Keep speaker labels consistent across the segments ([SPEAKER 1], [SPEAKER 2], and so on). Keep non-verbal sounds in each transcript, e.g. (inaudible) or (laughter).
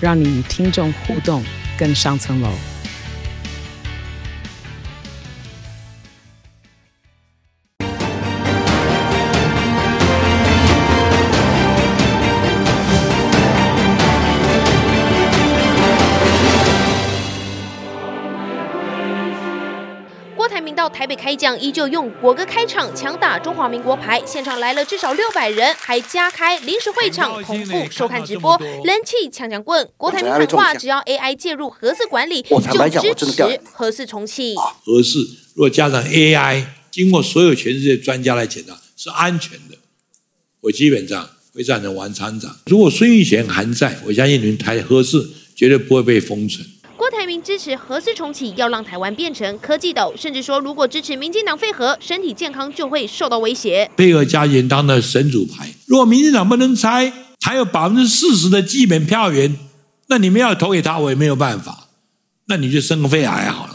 [SPEAKER 1] 让你与听众互动更上
[SPEAKER 2] 层楼。开讲依旧用国歌开场，强打中华民国牌，现场来了至少六百人，还加开临时会场同步收看直播，人气抢抢棍。郭台铭喊话，只要 AI 介入核四管理，就支持核四重启。
[SPEAKER 3] 核四如果加上 AI，经过所有全世界专家来检查是安全的，我基本上会赞成王厂长。如果孙玉贤还在，我相信你们台核四绝对不会被封存。
[SPEAKER 2] 郭台铭支持核四重启，要让台湾变成科技岛，甚至说如果支持民进党废核，身体健康就会受到威胁。
[SPEAKER 3] 贝尔加减当的神主牌，如果民进党不能拆，还有百分之四十的基本票源，那你们要投给他，我也没有办法。那你就生个肺癌好了。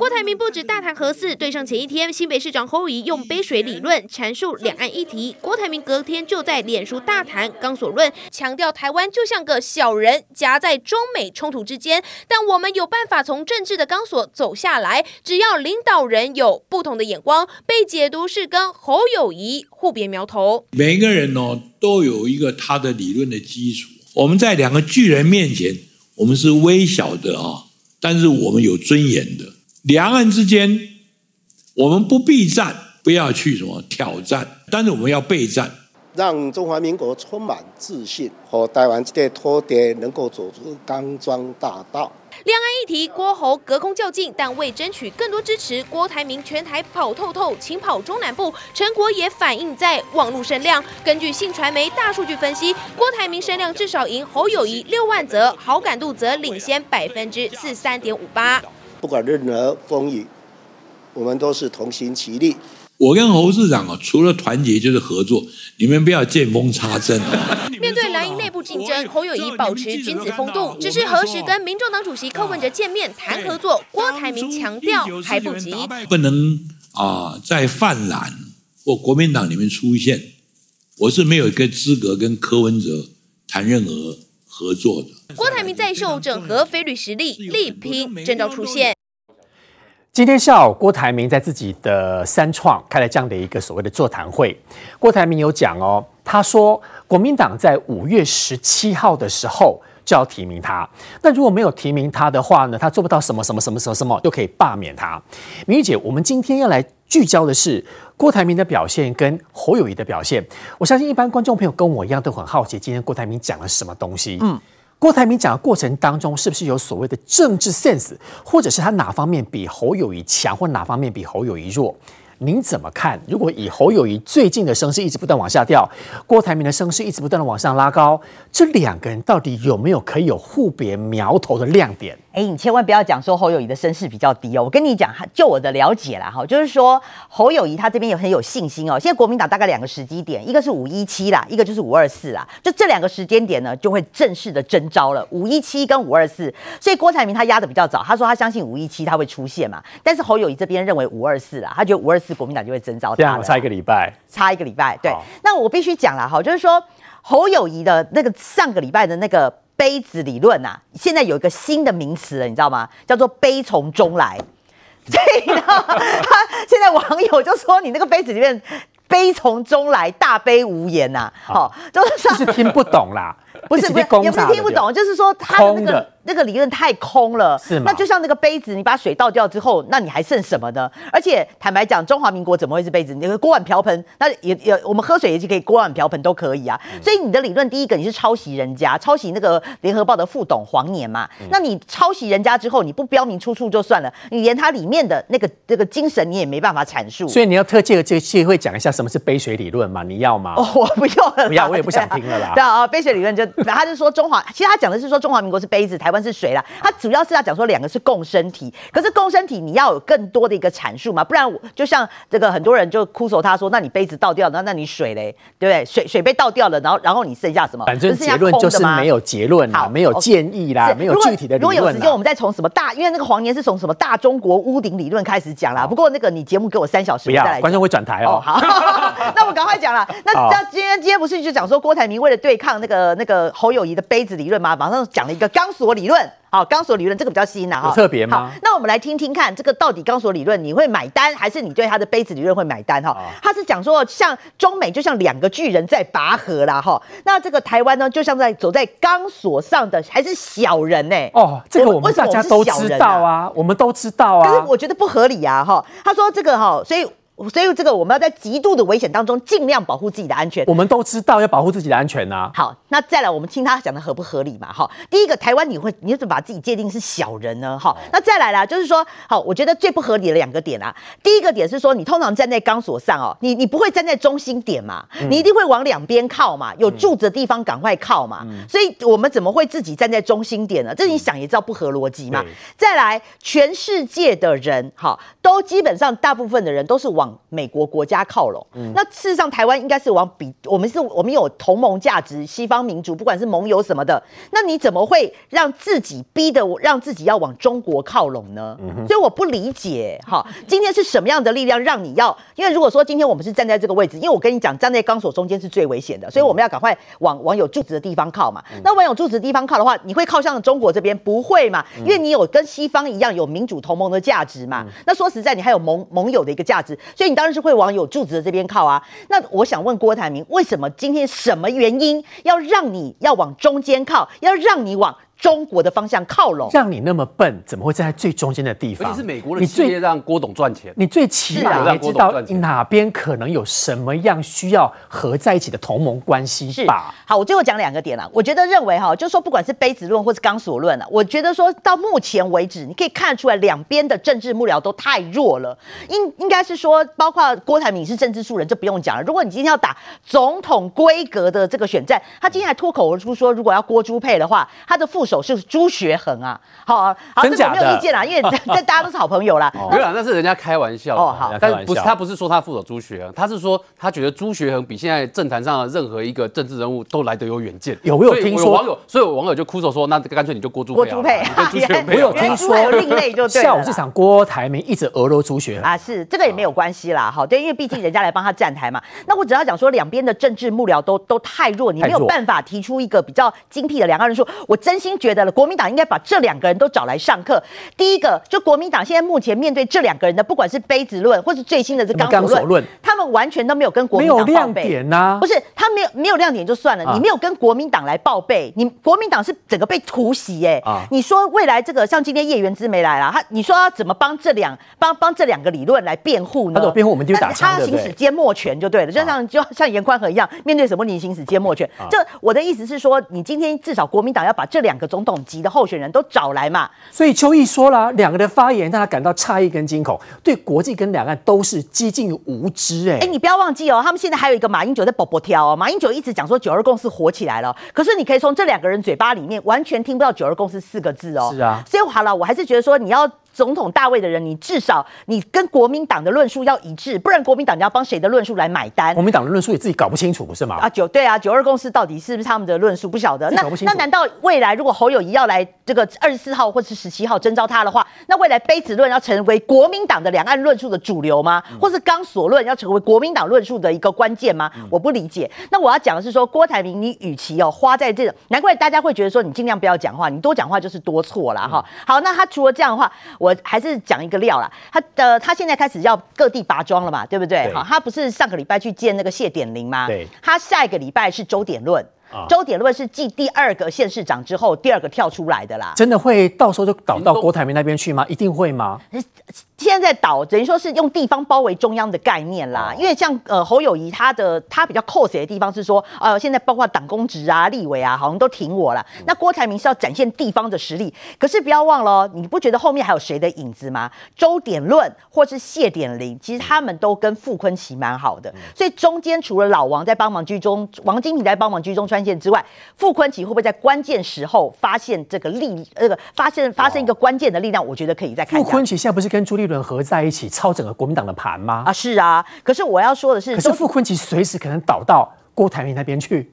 [SPEAKER 2] 郭台铭不止大谈核四，对上前一天，新北市长侯友宜用杯水理论阐述两岸议题。郭台铭隔天就在脸书大谈钢索论，强调台湾就像个小人夹在中美冲突之间，但我们有办法从政治的钢索走下来。只要领导人有不同的眼光，被解读是跟侯友宜互别苗头。
[SPEAKER 3] 每个人哦都有一个他的理论的基础。我们在两个巨人面前，我们是微小的啊，但是我们有尊严的。两岸之间，我们不避战，不要去什么挑战，但是我们要备战，
[SPEAKER 4] 让中华民国充满自信，和台湾这块土地能够走出钢庄大道。
[SPEAKER 2] 两岸议题，郭侯隔空较劲，但为争取更多支持，郭台铭全台跑透透，请跑中南部，成果也反映在网络声量。根据信传媒大数据分析，郭台铭声量至少赢侯友谊六万则，好感度则领先百分之四三点五八。
[SPEAKER 4] 不管任何风雨，我们都是同心齐力。
[SPEAKER 3] 我跟侯市长啊，除了团结就是合作，你们不要见缝插针啊。(laughs)
[SPEAKER 2] 面对蓝营内部竞争，侯友谊保持君子风度，只是何时跟民众党主席柯文哲见面谈合作，郭台铭强调还不及，
[SPEAKER 3] 不能啊在泛蓝或国民党里面出现，我是没有一个资格跟柯文哲谈任何合作的。
[SPEAKER 2] 郭台铭在秀整合非律实力，力拼征召出现。
[SPEAKER 5] 今天下午，郭台铭在自己的三创开了这样的一个所谓的座谈会。郭台铭有讲哦，他说国民党在五月十七号的时候就要提名他，那如果没有提名他的话呢，他做不到什么什么什么什么什么，就可以罢免他。明玉姐，我们今天要来聚焦的是郭台铭的表现跟侯友谊的表现。我相信一般观众朋友跟我一样都很好奇，今天郭台铭讲了什么东西？嗯。郭台铭讲的过程当中，是不是有所谓的政治 sense，或者是他哪方面比侯友谊强，或哪方面比侯友谊弱？您怎么看？如果以侯友谊最近的声势一直不断往下掉，郭台铭的声势一直不断的往上拉高，这两个人到底有没有可以有互别苗头的亮点？
[SPEAKER 6] 哎，你千万不要讲说侯友谊的身世比较低哦。我跟你讲，就我的了解啦，哈，就是说侯友谊他这边也很有信心哦。现在国民党大概两个时机点，一个是五一七啦，一个就是五二四啦。就这两个时间点呢，就会正式的征召了五一七跟五二四。所以郭台铭他压的比较早，他说他相信五一七他会出现嘛，但是侯友谊这边认为五二四啦，他觉得五二四。国民党就会征召他了，
[SPEAKER 5] 差一个礼拜，
[SPEAKER 6] 差一个礼拜。对，那我必须讲了哈，就是说侯友谊的那个上个礼拜的那个杯子理论啊，现在有一个新的名词了，你知道吗？叫做悲从中来。所以呢，他现在网友就说你那个杯子里面悲从中来，大悲无言呐、好、哦，就是
[SPEAKER 5] 是听不懂啦，
[SPEAKER 6] 不是 (laughs) 不是，也不是听不懂，就是说他的那个。那个理论太空了，是吗？那就像那个杯子，你把水倒掉之后，那你还剩什么呢？而且坦白讲，中华民国怎么会是杯子？你的锅碗瓢盆，那也也我们喝水也是可以锅碗瓢盆都可以啊。嗯、所以你的理论，第一个你是抄袭人家，抄袭那个联合报的副董黄年嘛。嗯、那你抄袭人家之后，你不标明出处就算了，你连它里面的那个那个精神你也没办法阐述。
[SPEAKER 5] 所以你要特借这个机会讲一下什么是杯水理论嘛？你要吗？
[SPEAKER 6] 哦，我不用了，
[SPEAKER 5] 不要，我也不想听了啦。
[SPEAKER 6] 对啊，杯水理论就他就说中华，其实他讲的是说中华民国是杯子，台台湾是水啦，他主要是要讲说两个是共生体，可是共生体你要有更多的一个阐述嘛，不然就像这个很多人就哭诉他说，那你杯子倒掉了，那那你水嘞，对不对？水水被倒掉了，然后然后你剩下什么？
[SPEAKER 5] 反正结论就是没有结论啦，没有建议啦，没有具体的理论。
[SPEAKER 6] 如果有时间，我们再从什么大，因为那个黄年是从什么大中国屋顶理论开始讲啦。不过那个你节目给我三小时，
[SPEAKER 5] 不要，
[SPEAKER 6] 再
[SPEAKER 5] 观众会转台哦。(laughs)
[SPEAKER 6] 好，那我赶快讲了。那那今天今天不是就讲说郭台铭为了对抗那个那个侯友谊的杯子理论嘛？马上讲了一个钢索理论。好，钢索理论这个比较新呐，哈，
[SPEAKER 5] 特别吗？
[SPEAKER 6] 那我们来听听看，这个到底钢索理论你会买单，还是你对他的杯子理论会买单？哈，他是讲说，像中美就像两个巨人在拔河啦，哈，那这个台湾呢，就像在走在钢索上的还是小人呢？
[SPEAKER 5] 哦，这个我们大家都知道啊，我们都知道啊，
[SPEAKER 6] 可是我觉得不合理啊，哈，他说这个哈，所以。所以这个我们要在极度的危险当中尽量保护自己的安全。
[SPEAKER 5] 我们都知道要保护自己的安全呐、啊。
[SPEAKER 6] 好，那再来我们听他讲的合不合理嘛？哈，第一个台湾你会你怎么把自己界定是小人呢？哈，那再来啦，就是说，好，我觉得最不合理的两个点啊。第一个点是说，你通常站在钢索上哦，你你不会站在中心点嘛，你一定会往两边靠嘛，有柱子的地方赶快靠嘛。所以我们怎么会自己站在中心点呢？这你想也知道不合逻辑嘛。再来，全世界的人哈，都基本上大部分的人都是往美国国家靠拢，嗯、那事实上台湾应该是往比我们是我们有同盟价值，西方民主，不管是盟友什么的，那你怎么会让自己逼得让自己要往中国靠拢呢？嗯、所以我不理解哈，今天是什么样的力量让你要？因为如果说今天我们是站在这个位置，因为我跟你讲，站在钢索中间是最危险的，所以我们要赶快往往有柱子的地方靠嘛。嗯、那往有柱子的地方靠的话，你会靠向中国这边？不会嘛？因为你有跟西方一样有民主同盟的价值嘛。嗯、那说实在，你还有盟盟友的一个价值，所以你当然是。会往有柱子的这边靠啊？那我想问郭台铭，为什么今天什么原因要让你要往中间靠，要让你往？中国的方向靠拢，
[SPEAKER 5] 让你那么笨，怎么会站在最中间的地方？
[SPEAKER 7] 而且是美国的企业让郭董赚钱，
[SPEAKER 5] 你最起码也知道哪边可能有什么样需要合在一起的同盟关系吧？
[SPEAKER 6] 好，我最后讲两个点了。我觉得认为哈，就是说不管是杯子论或是钢索论啊，我觉得说到目前为止，你可以看出来两边的政治幕僚都太弱了。应应该是说，包括郭台铭是政治素人，这不用讲了。如果你今天要打总统规格的这个选战，他今天还脱口而出说，如果要郭朱配的话，他的副。手是朱学恒啊，好，好，这个没有意见啦，因为 (laughs) 这大家都是好朋友啦。
[SPEAKER 7] 没有啊，那是人家开玩笑哦，好，但不是他不是说他副手朱学恒，他是说他觉得朱学恒比现在政坛上的任何一个政治人物都来得有远见。
[SPEAKER 5] 有没有听说
[SPEAKER 7] 网友？所以网友就哭着说，那干脆你就郭朱
[SPEAKER 6] 郭朱配，
[SPEAKER 7] 朱学恒
[SPEAKER 5] 没有听说
[SPEAKER 6] 另类就对了。
[SPEAKER 5] 下午这场郭台铭一直俄罗朱学恒
[SPEAKER 6] 啊，是这个也没有关系啦，好，对，因为毕竟人家来帮他站台嘛。(laughs) 那我只要讲说，两边的政治幕僚都都太弱，你没有办法提出一个比较精辟的两个人说。我真心觉得了，国民党应该。把这两个人都找来上课。第一个，就国民党现在目前面对这两个人的，不管是杯子论，或是最新的这钢索论，他们完全都没有跟国民党报备。没有亮点呐、啊，不是他没有没有亮点就算了，啊、你没有跟国民党来报备，你国民党是整个被突袭哎。啊、你说未来这个像今天叶元之没来了，他你说要怎么帮这两帮帮这两个理论来辩护呢？
[SPEAKER 5] 他辩护我们就打
[SPEAKER 6] 他行使缄默权就对了，就像就像严宽和一样，面对什么你行使缄默权？这我的意思是说，你今天至少国民党要把这两个总统级的候选人都找来嘛，
[SPEAKER 5] 所以邱毅说了，两个的发言让他感到诧异跟惊恐，对国际跟两岸都是接近无知哎、欸。哎、欸，你不要忘记哦，他们现在还有一个马英九在宝宝跳哦，马英九一直讲说九二共识火起来了，可是你可以从这两个人嘴巴里面完全听不到九二共识四个字哦。是啊，
[SPEAKER 6] 所以好了，我还是觉得说你要。总统大位的人，你至少你跟国民党的论述要一致，不然国民党你要帮谁的论述来买单？
[SPEAKER 5] 国民党的论述也自己搞不清楚，不是吗？
[SPEAKER 6] 啊，九对啊，九二共识到底是不是他们的论述？不晓得。那那难道未来如果侯友谊要来这个二十四号或是十七号征召他的话，那未来杯子论要成为国民党的两岸论述的主流吗？嗯、或是钢索论要成为国民党论述的一个关键吗？嗯、我不理解。那我要讲的是说，郭台铭，你与其哦花在这个，难怪大家会觉得说你尽量不要讲话，你多讲话就是多错了哈。嗯、好，那他除了这样的话，我还是讲。一个料啦，他的他现在开始要各地拔庄了嘛，对不对？好，他不是上个礼拜去见那个谢点林吗？对，他下一个礼拜是周点论，啊、周点论是继第二个县市长之后第二个跳出来的啦。
[SPEAKER 5] 真的会到时候就倒到郭台铭那边去吗？一定会吗？
[SPEAKER 6] 现在在倒，等于说是用地方包围中央的概念啦。因为像呃侯友谊他的他比较扣谁的地方是说，呃现在包括党公职啊、立委啊，好像都挺我了。那郭台铭是要展现地方的实力，可是不要忘了，你不觉得后面还有谁的影子吗？周典论或是谢典林，其实他们都跟傅昆奇蛮好的，所以中间除了老王在帮忙居中，王金平在帮忙居中穿线之外，傅昆奇会不会在关键时候发现这个力，这个发现发生一个关键的力量？我觉得可以再看。
[SPEAKER 5] 傅昆奇现在不是跟朱立伦合在一起操整个国民党的盘吗？
[SPEAKER 6] 啊，是啊。可是我要说的是，
[SPEAKER 5] 可是傅昆萁随时可能倒到郭台铭那边去。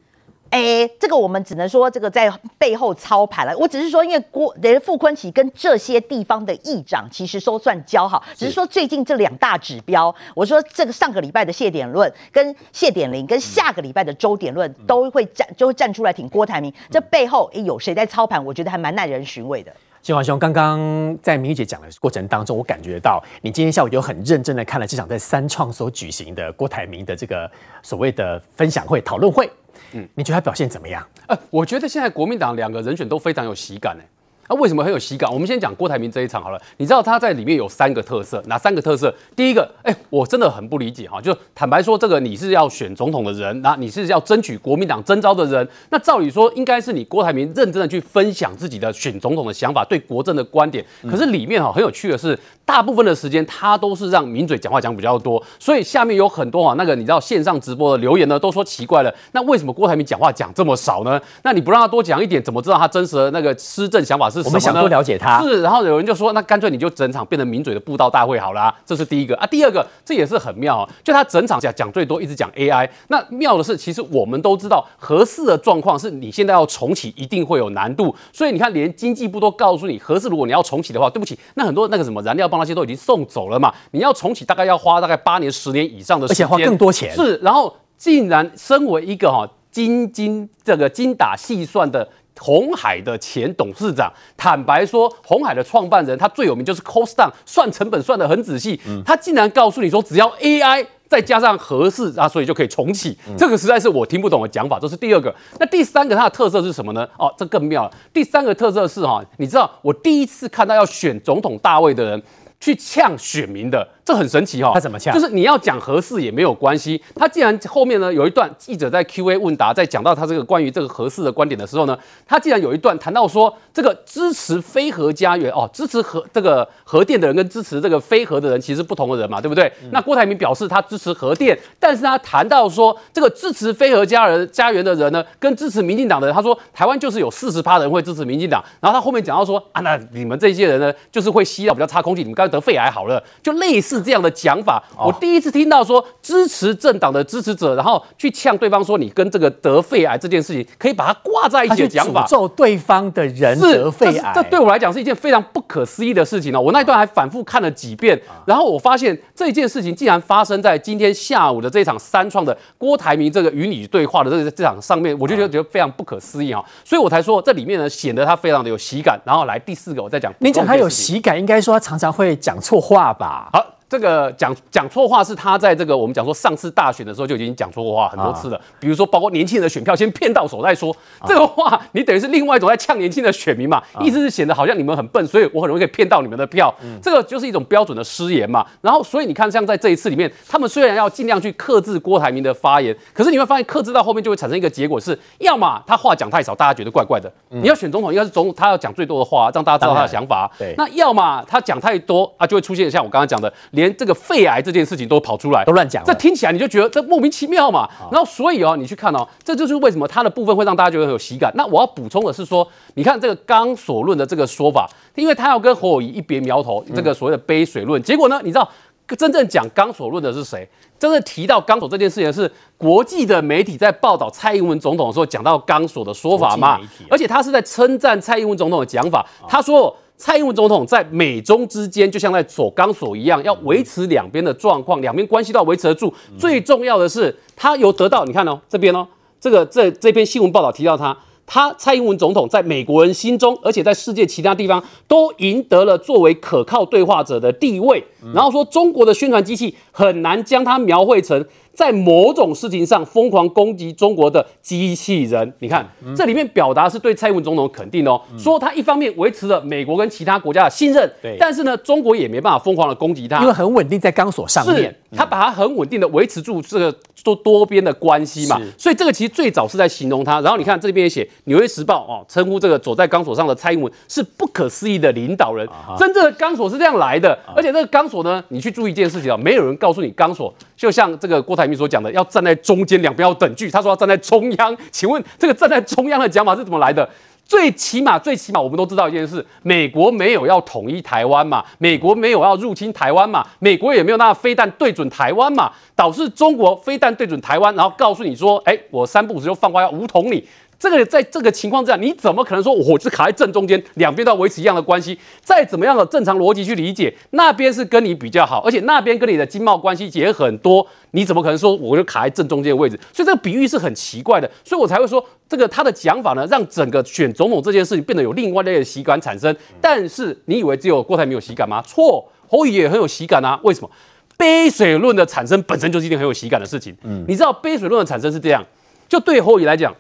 [SPEAKER 6] 哎，这个我们只能说这个在背后操盘了。我只是说，因为郭连傅昆萁跟这些地方的议长其实都算交好，只是说最近这两大指标，我说这个上个礼拜的谢典论跟谢典林，跟下个礼拜的周典论都会站就会站出来挺郭台铭。这背后诶有谁在操盘？我觉得还蛮耐人寻味的。
[SPEAKER 5] 金华兄，刚刚在明玉姐讲的过程当中，我感觉到你今天下午有很认真的看了这场在三创所举行的郭台铭的这个所谓的分享会讨论会。嗯，你觉得他表现怎么样？
[SPEAKER 7] 呃，我觉得现在国民党两个人选都非常有喜感呢。那、啊、为什么很有喜感？我们先讲郭台铭这一场好了。你知道他在里面有三个特色，哪三个特色？第一个，哎，我真的很不理解哈，就坦白说，这个你是要选总统的人，那你是要争取国民党征召的人，那照理说应该是你郭台铭认真的去分享自己的选总统的想法，对国政的观点。可是里面哈很有趣的是，大部分的时间他都是让名嘴讲话讲比较多，所以下面有很多哈那个你知道线上直播的留言呢，都说奇怪了，那为什么郭台铭讲话讲这么少呢？(laughs) 那你不让他多讲一点，怎么知道他真实的那个施政想法是什么？
[SPEAKER 5] 我们想多了解他，
[SPEAKER 7] 是，然后有人就说，那干脆你就整场变成名嘴的布道大会好了，这是第一个啊。第二个，这也是很妙啊，就他整场讲讲最多，一直讲 AI。那妙的是，其实我们都知道，合适的状况是你现在要重启，一定会有难度。所以你看，连经济部都告诉你，合适如果你要重启的话，对不起，那很多那个什么燃料棒那些都已经送走了嘛。你要重启，大概要花大概八年、十年以上的时间，
[SPEAKER 5] 而且花更多钱。
[SPEAKER 7] 是，然后竟然身为一个哈精精这个精打细算的。红海的前董事长坦白说，红海的创办人他最有名就是 cost down，算成本算得很仔细。他竟然告诉你说，只要 AI 再加上合适啊，所以就可以重启。这个实在是我听不懂的讲法。这是第二个。那第三个它的特色是什么呢？哦，这更妙了。第三个特色是哈，你知道我第一次看到要选总统大位的人去呛选民的。这很神奇哈、哦，
[SPEAKER 5] 他怎么呛？
[SPEAKER 7] 就是你要讲合适也没有关系。他既然后面呢有一段记者在 Q&A 问答，在讲到他这个关于这个合适的观点的时候呢，他既然有一段谈到说，这个支持非核家园哦，支持核这个核电的人跟支持这个非核的人其实不同的人嘛，对不对？嗯、那郭台铭表示他支持核电，但是他谈到说这个支持非核家人家园的人呢，跟支持民进党的人，他说台湾就是有四十趴人会支持民进党，然后他后面讲到说啊，那你们这些人呢，就是会吸到比较差空气，你们刚才得肺癌好了，就类似。这样的讲法，我第一次听到说支持政党的支持者，然后去呛对方说，你跟这个得肺癌这件事情可以把它挂在一起的讲法，
[SPEAKER 5] 诅咒对方的人得肺癌，
[SPEAKER 7] 这对我来讲是一件非常不可思议的事情哦。我那一段还反复看了几遍，然后我发现这件事情竟然发生在今天下午的这场三创的郭台铭这个与你对话的这个这场上面，我就觉得觉得非常不可思议啊，所以我才说这里面呢显得他非常的有喜感。然后来第四个，我再讲，
[SPEAKER 5] 你讲他有喜感，应该说他常常会讲错话吧？
[SPEAKER 7] 好。这个讲讲错话是他在这个我们讲说上次大选的时候就已经讲错话很多次了，比如说包括年轻人的选票先骗到手再说，这个话你等于是另外一种在呛年轻的选民嘛，意思是显得好像你们很笨，所以我很容易可以骗到你们的票，这个就是一种标准的失言嘛。然后所以你看像在这一次里面，他们虽然要尽量去克制郭台铭的发言，可是你会发现克制到后面就会产生一个结果是，要么他话讲太少，大家觉得怪怪的，你要选总统应该是总统他要讲最多的话，让大家知道他的想法，对，那要么他讲太多啊，就会出现像我刚刚讲的。连这个肺癌这件事情都跑出来，
[SPEAKER 5] 都乱讲，
[SPEAKER 7] 这听起来你就觉得这莫名其妙嘛。然后所以哦，你去看哦，这就是为什么他的部分会让大家觉得很有喜感。那我要补充的是说，你看这个钢索论的这个说法，因为他要跟侯友宜一别苗头，这个所谓的杯水论。结果呢，你知道真正讲钢索论的是谁？真正提到钢索这件事情是国际的媒体在报道蔡英文总统的时候讲到钢索的说法嘛？而且他是在称赞蔡英文总统的讲法，他说。蔡英文总统在美中之间，就像在走钢索一样，要维持两边的状况，两边关系都要维持得住。最重要的是，他有得到，你看哦，这边哦，这个这这篇新闻报道提到他，他蔡英文总统在美国人心中，而且在世界其他地方都赢得了作为可靠对话者的地位。然后说中国的宣传机器很难将它描绘成。在某种事情上疯狂攻击中国的机器人，你看、嗯、这里面表达是对蔡英文总统肯定哦，嗯、说他一方面维持了美国跟其他国家的信任，对，但是呢，中国也没办法疯狂的攻击他，
[SPEAKER 5] 因为很稳定在钢索上面，
[SPEAKER 7] 他把它很稳定的维持住这个多多边的关系嘛，所以这个其实最早是在形容他。然后你看这边也写《纽约时报》哦，称呼这个走在钢索上的蔡英文是不可思议的领导人，啊、真正的钢索是这样来的，啊、而且这个钢索呢，你去注意一件事情啊，没有人告诉你钢索。就像这个郭台铭所讲的，要站在中间，两边要等距。他说要站在中央，(laughs) 请问这个站在中央的讲法是怎么来的？最起码，最起码我们都知道一件事：美国没有要统一台湾嘛，美国没有要入侵台湾嘛，美国也没有那飞弹对准台湾嘛，导致中国飞弹对准台湾，然后告诉你说，哎，我三不五时就放话要武统你。这个在这个情况之下，你怎么可能说我是卡在正中间，两边都要维持一样的关系？再怎么样的正常逻辑去理解，那边是跟你比较好，而且那边跟你的经贸关系也很多，你怎么可能说我就卡在正中间的位置？所以这个比喻是很奇怪的，所以我才会说这个他的讲法呢，让整个选总统这件事情变得有另外一类的喜感产生。但是你以为只有郭台铭有喜感吗？错，侯友宜也很有喜感啊。为什么？杯水论的产生本身就是一件很有喜感的事情。嗯，你知道杯水论的产生是这样，就对侯友宜来讲。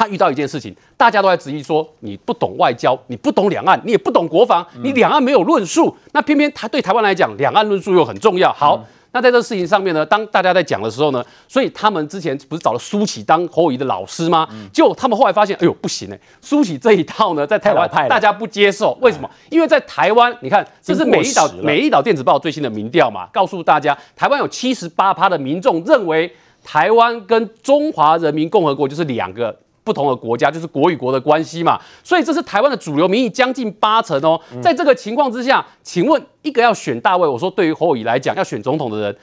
[SPEAKER 7] 他遇到一件事情，大家都在质疑说，你不懂外交，你不懂两岸，你也不懂国防，你两岸没有论述。那偏偏他对台湾来讲，两岸论述又很重要。好，那在这事情上面呢，当大家在讲的时候呢，所以他们之前不是找了苏起当侯友宜的老师吗？结果他们后来发现，哎呦不行哎，苏起这一套呢，在台湾大家不接受。为什么？因为在台湾，你看这是美丽岛美丽岛电子报最新的民调嘛，告诉大家，台湾有七十八趴的民众认为台湾跟中华人民共和国就是两个。不同的国家就是国与国的关系嘛，所以这是台湾的主流民意将近八成哦。在这个情况之下，请问一个要选大位，我说对于侯友宜来讲，要选总统的人，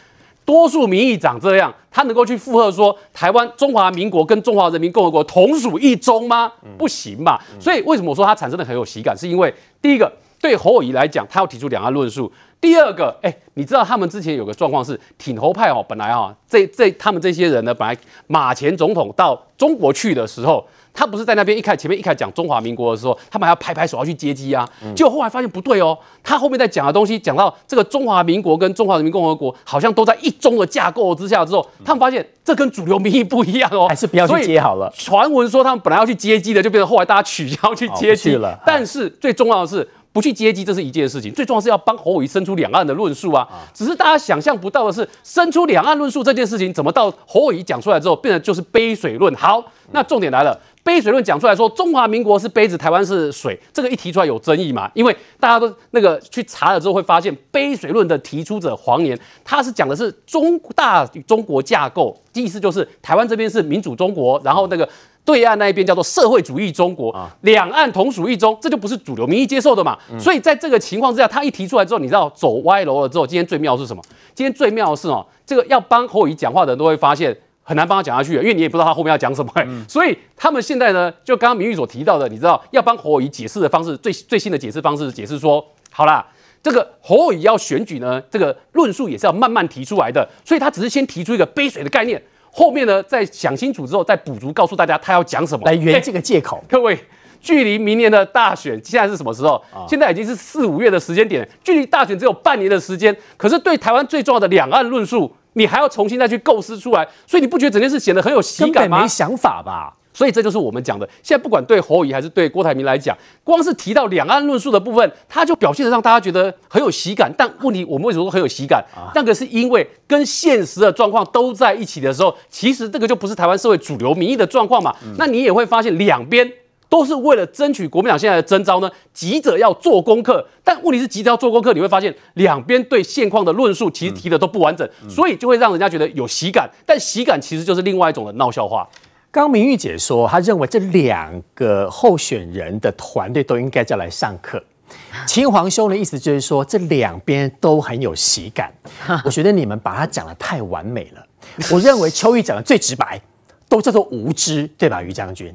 [SPEAKER 7] 多数民意长这样，他能够去附和说台湾中华民国跟中华人民共和国同属一中吗？不行嘛。所以为什么我说他产生的很有喜感，是因为第一个对侯友宜来讲，他要提出两岸论述。第二个，哎，你知道他们之前有个状况是挺侯派哦，本来啊，这这他们这些人呢，本来马前总统到中国去的时候，他不是在那边一开前面一开始讲中华民国的时候，他们还要拍拍手要去接机啊，结果后来发现不对哦，他后面在讲的东西讲到这个中华民国跟中华人民共和国好像都在一中的架构之下之后，他们发现这跟主流民意不一样哦，
[SPEAKER 5] 还是不要去接好了。
[SPEAKER 7] 传闻说他们本来要去接机的，就变成后来大家取消去接机了。但是最重要的是。不去接机，这是一件事情。最重要是要帮侯友宜生出两岸的论述啊！只是大家想象不到的是，生出两岸论述这件事情，怎么到侯友谊讲出来之后，变成就是杯水论？好，那重点来了，杯水论讲出来说，中华民国是杯子，台湾是水，这个一提出来有争议嘛？因为大家都那个去查了之后，会发现杯水论的提出者黄年，他是讲的是中大中国架构，意思就是台湾这边是民主中国，然后那个。对岸那一边叫做社会主义中国，两岸同属一中，这就不是主流民意接受的嘛。所以在这个情况之下，他一提出来之后，你知道走歪楼了之后，今天最妙是什么？今天最妙的是哦，这个要帮侯友宜讲话的人都会发现很难帮他讲下去，因为你也不知道他后面要讲什么。(laughs) 所以他们现在呢，就刚刚明玉所提到的，你知道要帮侯友宜解释的方式，最最新的解释方式，解释说，好啦，这个侯友宜要选举呢，这个论述也是要慢慢提出来的，所以他只是先提出一个杯水的概念。后面呢，再想清楚之后再补足，告诉大家他要讲什么，
[SPEAKER 5] 来圆这个借口。(laughs)
[SPEAKER 7] 各位，距离明年的大选现在是什么时候？哦、现在已经是四五月的时间点，距离大选只有半年的时间。可是对台湾最重要的两岸论述，你还要重新再去构思出来，所以你不觉得整件事显得很有喜感吗？
[SPEAKER 5] 没想法吧。
[SPEAKER 7] 所以这就是我们讲的，现在不管对侯友宜还是对郭台铭来讲，光是提到两岸论述的部分，他就表现得让大家觉得很有喜感。但问题，我们为什么说很有喜感？那个是因为跟现实的状况都在一起的时候，其实这个就不是台湾社会主流民意的状况嘛。那你也会发现，两边都是为了争取国民党现在的征召呢，急着要做功课。但问题是，急着要做功课，你会发现两边对现况的论述其实提的都不完整，所以就会让人家觉得有喜感。但喜感其实就是另外一种的闹笑话。
[SPEAKER 5] 刚明玉姐说，她认为这两个候选人的团队都应该叫来上课。(laughs) 秦皇兄的意思就是说，这两边都很有喜感。(laughs) 我觉得你们把它讲得太完美了。我认为秋玉讲的最直白，都叫做无知，对吧？于将军，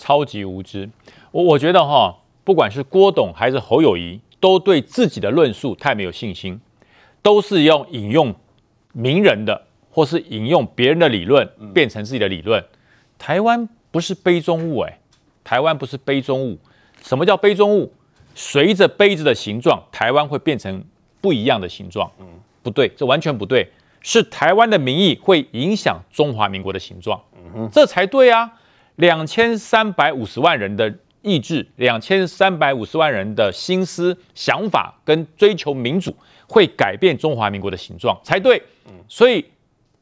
[SPEAKER 8] 超级无知。我我觉得哈，不管是郭董还是侯友宜，都对自己的论述太没有信心，都是用引用名人的，或是引用别人的理论，变成自己的理论。台湾不是杯中物哎，台湾不是杯中物。什么叫杯中物？随着杯子的形状，台湾会变成不一样的形状。嗯，不对，这完全不对，是台湾的民意会影响中华民国的形状。嗯哼，这才对啊！两千三百五十万人的意志，两千三百五十万人的心思、想法跟追求民主，会改变中华民国的形状才对。所以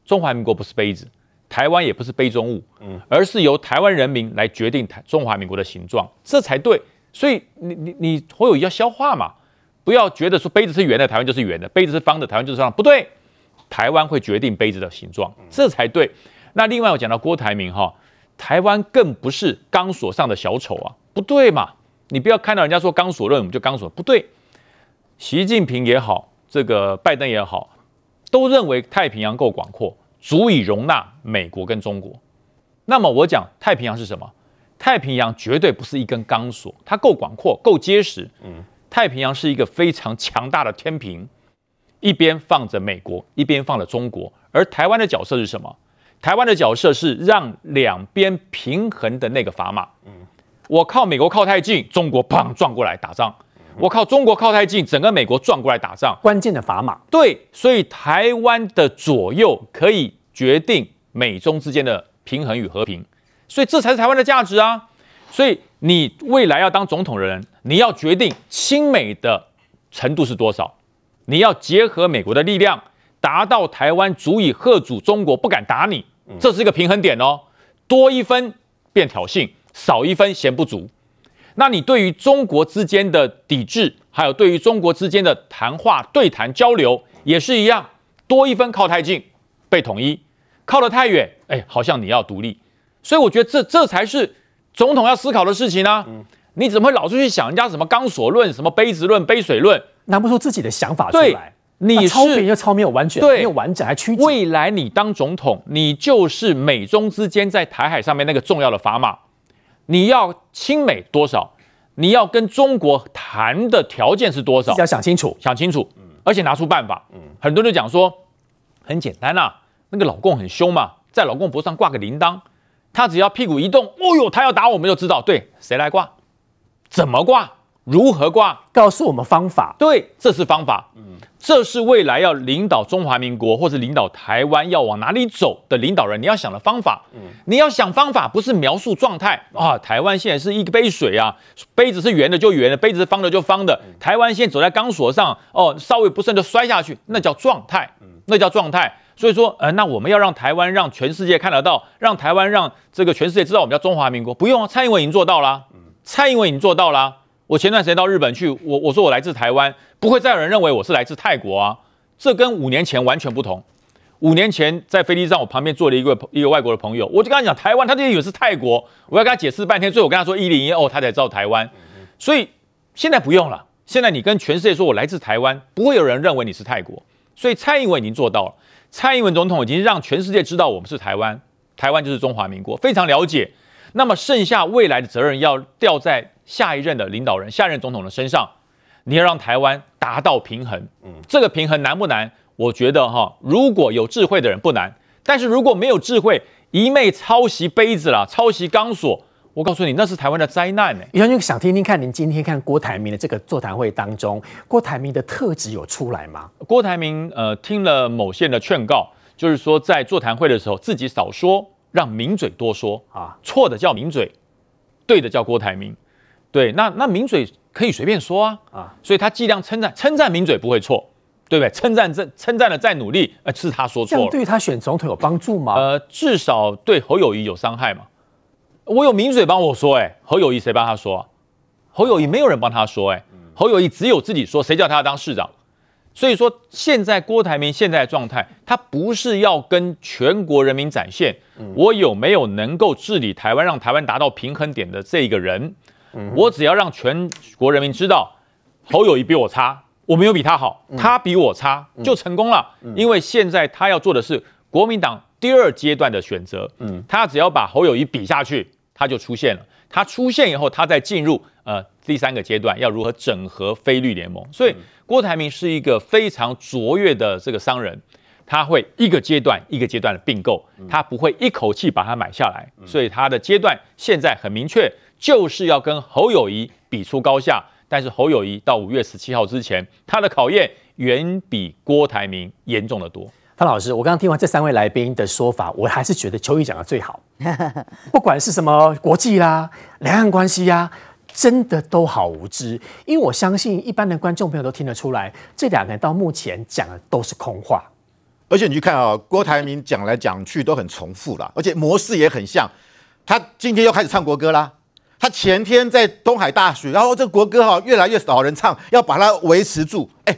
[SPEAKER 8] 中华民国不是杯子，台湾也不是杯中物，而是由台湾人民来决定台中华民国的形状，这才对。所以你你你侯友宜要消化嘛，不要觉得说杯子是圆的，台湾就是圆的；杯子是方的，台湾就是方。不对，台湾会决定杯子的形状，这才对。那另外我讲到郭台铭哈，台湾更不是钢索上的小丑啊，不对嘛？你不要看到人家说钢索论，我们就钢索，不对。习近平也好，这个拜登也好，都认为太平洋够广阔，足以容纳美国跟中国。那么我讲太平洋是什么？太平洋绝对不是一根钢索，它够广阔，够结实。嗯，太平洋是一个非常强大的天平，一边放着美国，一边放着中国。而台湾的角色是什么？台湾的角色是让两边平衡的那个砝码。嗯，我靠美国靠太近，中国砰撞过来打仗；我靠中国靠太近，整个美国撞过来打仗。
[SPEAKER 5] 关键的砝码。
[SPEAKER 8] 对，所以台湾的左右可以决定美中之间的平衡与和平。所以这才是台湾的价值啊！所以你未来要当总统的人，你要决定亲美的程度是多少，你要结合美国的力量，达到台湾足以吓阻中国不敢打你，这是一个平衡点哦。多一分变挑衅，少一分嫌不足。那你对于中国之间的抵制，还有对于中国之间的谈话、对谈、交流，也是一样，多一分靠太近被统一，靠得太远，哎，好像你要独立。所以我觉得这这才是总统要思考的事情呢、啊。嗯、你怎么会老是去想人家什么钢索论、什么杯子论、杯水论，
[SPEAKER 5] 拿不出自己的想法出来？你是超别人又超没有完全，对没有完整，还曲解。
[SPEAKER 8] 未来你当总统，你就是美中之间在台海上面那个重要的砝码。你要亲美多少？你要跟中国谈的条件是多少？
[SPEAKER 5] 要想清楚，
[SPEAKER 8] 想清楚，而且拿出办法。嗯、很多人讲说很简单啊，那个老共很凶嘛，在老共脖子上挂个铃铛。他只要屁股一动，哦呦，他要打我们就知道，对，谁来挂，怎么挂，如何挂，
[SPEAKER 5] 告诉我们方法。
[SPEAKER 8] 对，这是方法，嗯，这是未来要领导中华民国或者领导台湾要往哪里走的领导人你要想的方法。嗯，你要想方法，不是描述状态啊。台湾现在是一杯水啊，杯子是圆的就圆的，杯子是方的就方的。台湾现在走在钢索上，哦，稍微不慎就摔下去，那叫状态，那叫状态。所以说，呃，那我们要让台湾让全世界看得到，让台湾让这个全世界知道我们叫中华民国，不用啊，蔡英文已经做到了，蔡英文已经做到了。我前段时间到日本去，我我说我来自台湾，不会再有人认为我是来自泰国啊，这跟五年前完全不同。五年前在飞机上，我旁边坐了一个一个外国的朋友，我就跟他讲台湾，他就以为是泰国，我要跟他解释半天，最后我跟他说一零一，哦，他才知道台湾。所以现在不用了，现在你跟全世界说我来自台湾，不会有人认为你是泰国。所以蔡英文已经做到了。蔡英文总统已经让全世界知道我们是台湾，台湾就是中华民国，非常了解。那么剩下未来的责任要掉在下一任的领导人、下一任总统的身上。你要让台湾达到平衡，嗯，这个平衡难不难？我觉得哈，如果有智慧的人不难，但是如果没有智慧，一昧抄袭杯子啦，抄袭钢索。我告诉你，那是台湾的灾难呢。
[SPEAKER 5] 杨军想听听看，您今天看郭台铭的这个座谈会当中，郭台铭的特质有出来吗？
[SPEAKER 8] 郭台铭呃，听了某些人的劝告，就是说在座谈会的时候自己少说，让名嘴多说啊。错的叫名嘴，对的叫郭台铭。对，那那名嘴可以随便说啊啊，所以他尽量称赞，称赞名嘴不会错，对不对？称赞这称赞了再努力，呃，是他说错了。
[SPEAKER 5] 这样对他选总统有帮助吗？
[SPEAKER 8] 呃，至少对侯友谊有伤害嘛。我有名嘴帮我说，哎，侯友谊谁帮他说啊？侯友谊没有人帮他说，哎，侯友谊只有自己说，谁叫他要当市长？所以说，现在郭台铭现在的状态，他不是要跟全国人民展现我有没有能够治理台湾，让台湾达到平衡点的这个人，我只要让全国人民知道侯友谊比我差，我没有比他好，他比我差就成功了。因为现在他要做的是国民党第二阶段的选择，他只要把侯友谊比下去。他就出现了，他出现以后，他再进入呃第三个阶段，要如何整合非绿联盟。所以郭台铭是一个非常卓越的这个商人，他会一个阶段一个阶段的并购，他不会一口气把它买下来。所以他的阶段现在很明确，就是要跟侯友谊比出高下。但是侯友谊到五月十七号之前，他的考验远比郭台铭严重的多。
[SPEAKER 5] 潘老师，我刚刚听完这三位来宾的说法，我还是觉得邱毅讲的最好。(laughs) 不管是什么国际啦、两岸关系呀、啊，真的都好无知。因为我相信一般的观众朋友都听得出来，这两个人到目前讲的都是空话。
[SPEAKER 9] 而且你去看啊、哦，郭台铭讲来讲去都很重复了，而且模式也很像。他今天又开始唱国歌啦。他前天在东海大学，然后这国歌哈越来越少人唱，要把它维持住。哎。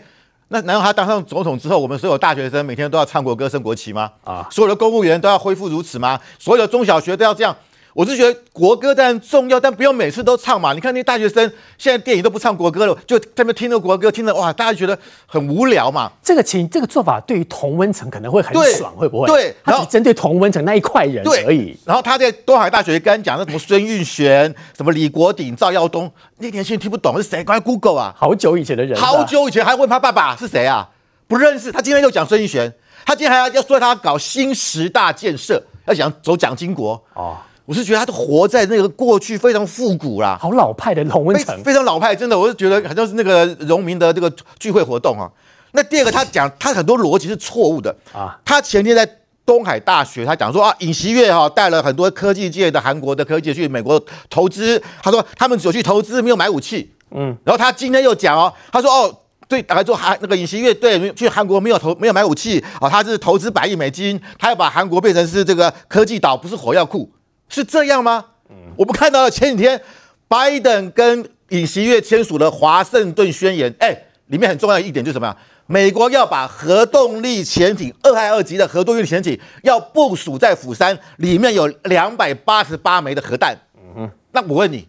[SPEAKER 9] 那难道他当上总统之后，我们所有大学生每天都要唱国歌、升国旗吗？啊，所有的公务员都要恢复如此吗？所有的中小学都要这样？我是觉得国歌当然重要，但不用每次都唱嘛。你看那些大学生现在电影都不唱国歌了，就在那听那个国歌，听着哇，大家觉得很无聊嘛。
[SPEAKER 5] 这个情这个做法对于同温层可能会很爽，会不会？
[SPEAKER 9] 对，
[SPEAKER 5] 他只针对同温层那一块人而已。
[SPEAKER 9] 然后他在东海大学刚讲的什么孙运璇、什么李国鼎、赵耀东，那年轻人听不懂是谁？赶快 Google 啊！
[SPEAKER 5] 好久以前的人，
[SPEAKER 9] 好久以前还问他爸爸是谁啊？不认识。他今天又讲孙运璇，他今天还要要说他搞新十大建设，要讲走蒋经国哦。我是觉得他都活在那个过去非常复古啦，
[SPEAKER 5] 好老派的同温城，
[SPEAKER 9] 非常老派，真的，我是觉得好像是那个农民的这个聚会活动啊。那第二个，他讲他很多逻辑是错误的啊。他前天在东海大学，他讲说啊，尹锡悦哈带了很多科技界的韩国的科技界去美国投资，他说他们只有去投资，没有买武器。嗯，然后他今天又讲哦，他说哦，对，打开说韩那个尹锡悦对去韩国没有投没有买武器啊，他是投资百亿美金，他要把韩国变成是这个科技岛，不是火药库。是这样吗？嗯，我们看到了前几天，拜登跟尹锡悦签署了华盛顿宣言，哎，里面很重要的一点就是什么呀？美国要把核动力潜艇二害二级的核动力潜艇要部署在釜山，里面有两百八十八枚的核弹。嗯哼，那我问你，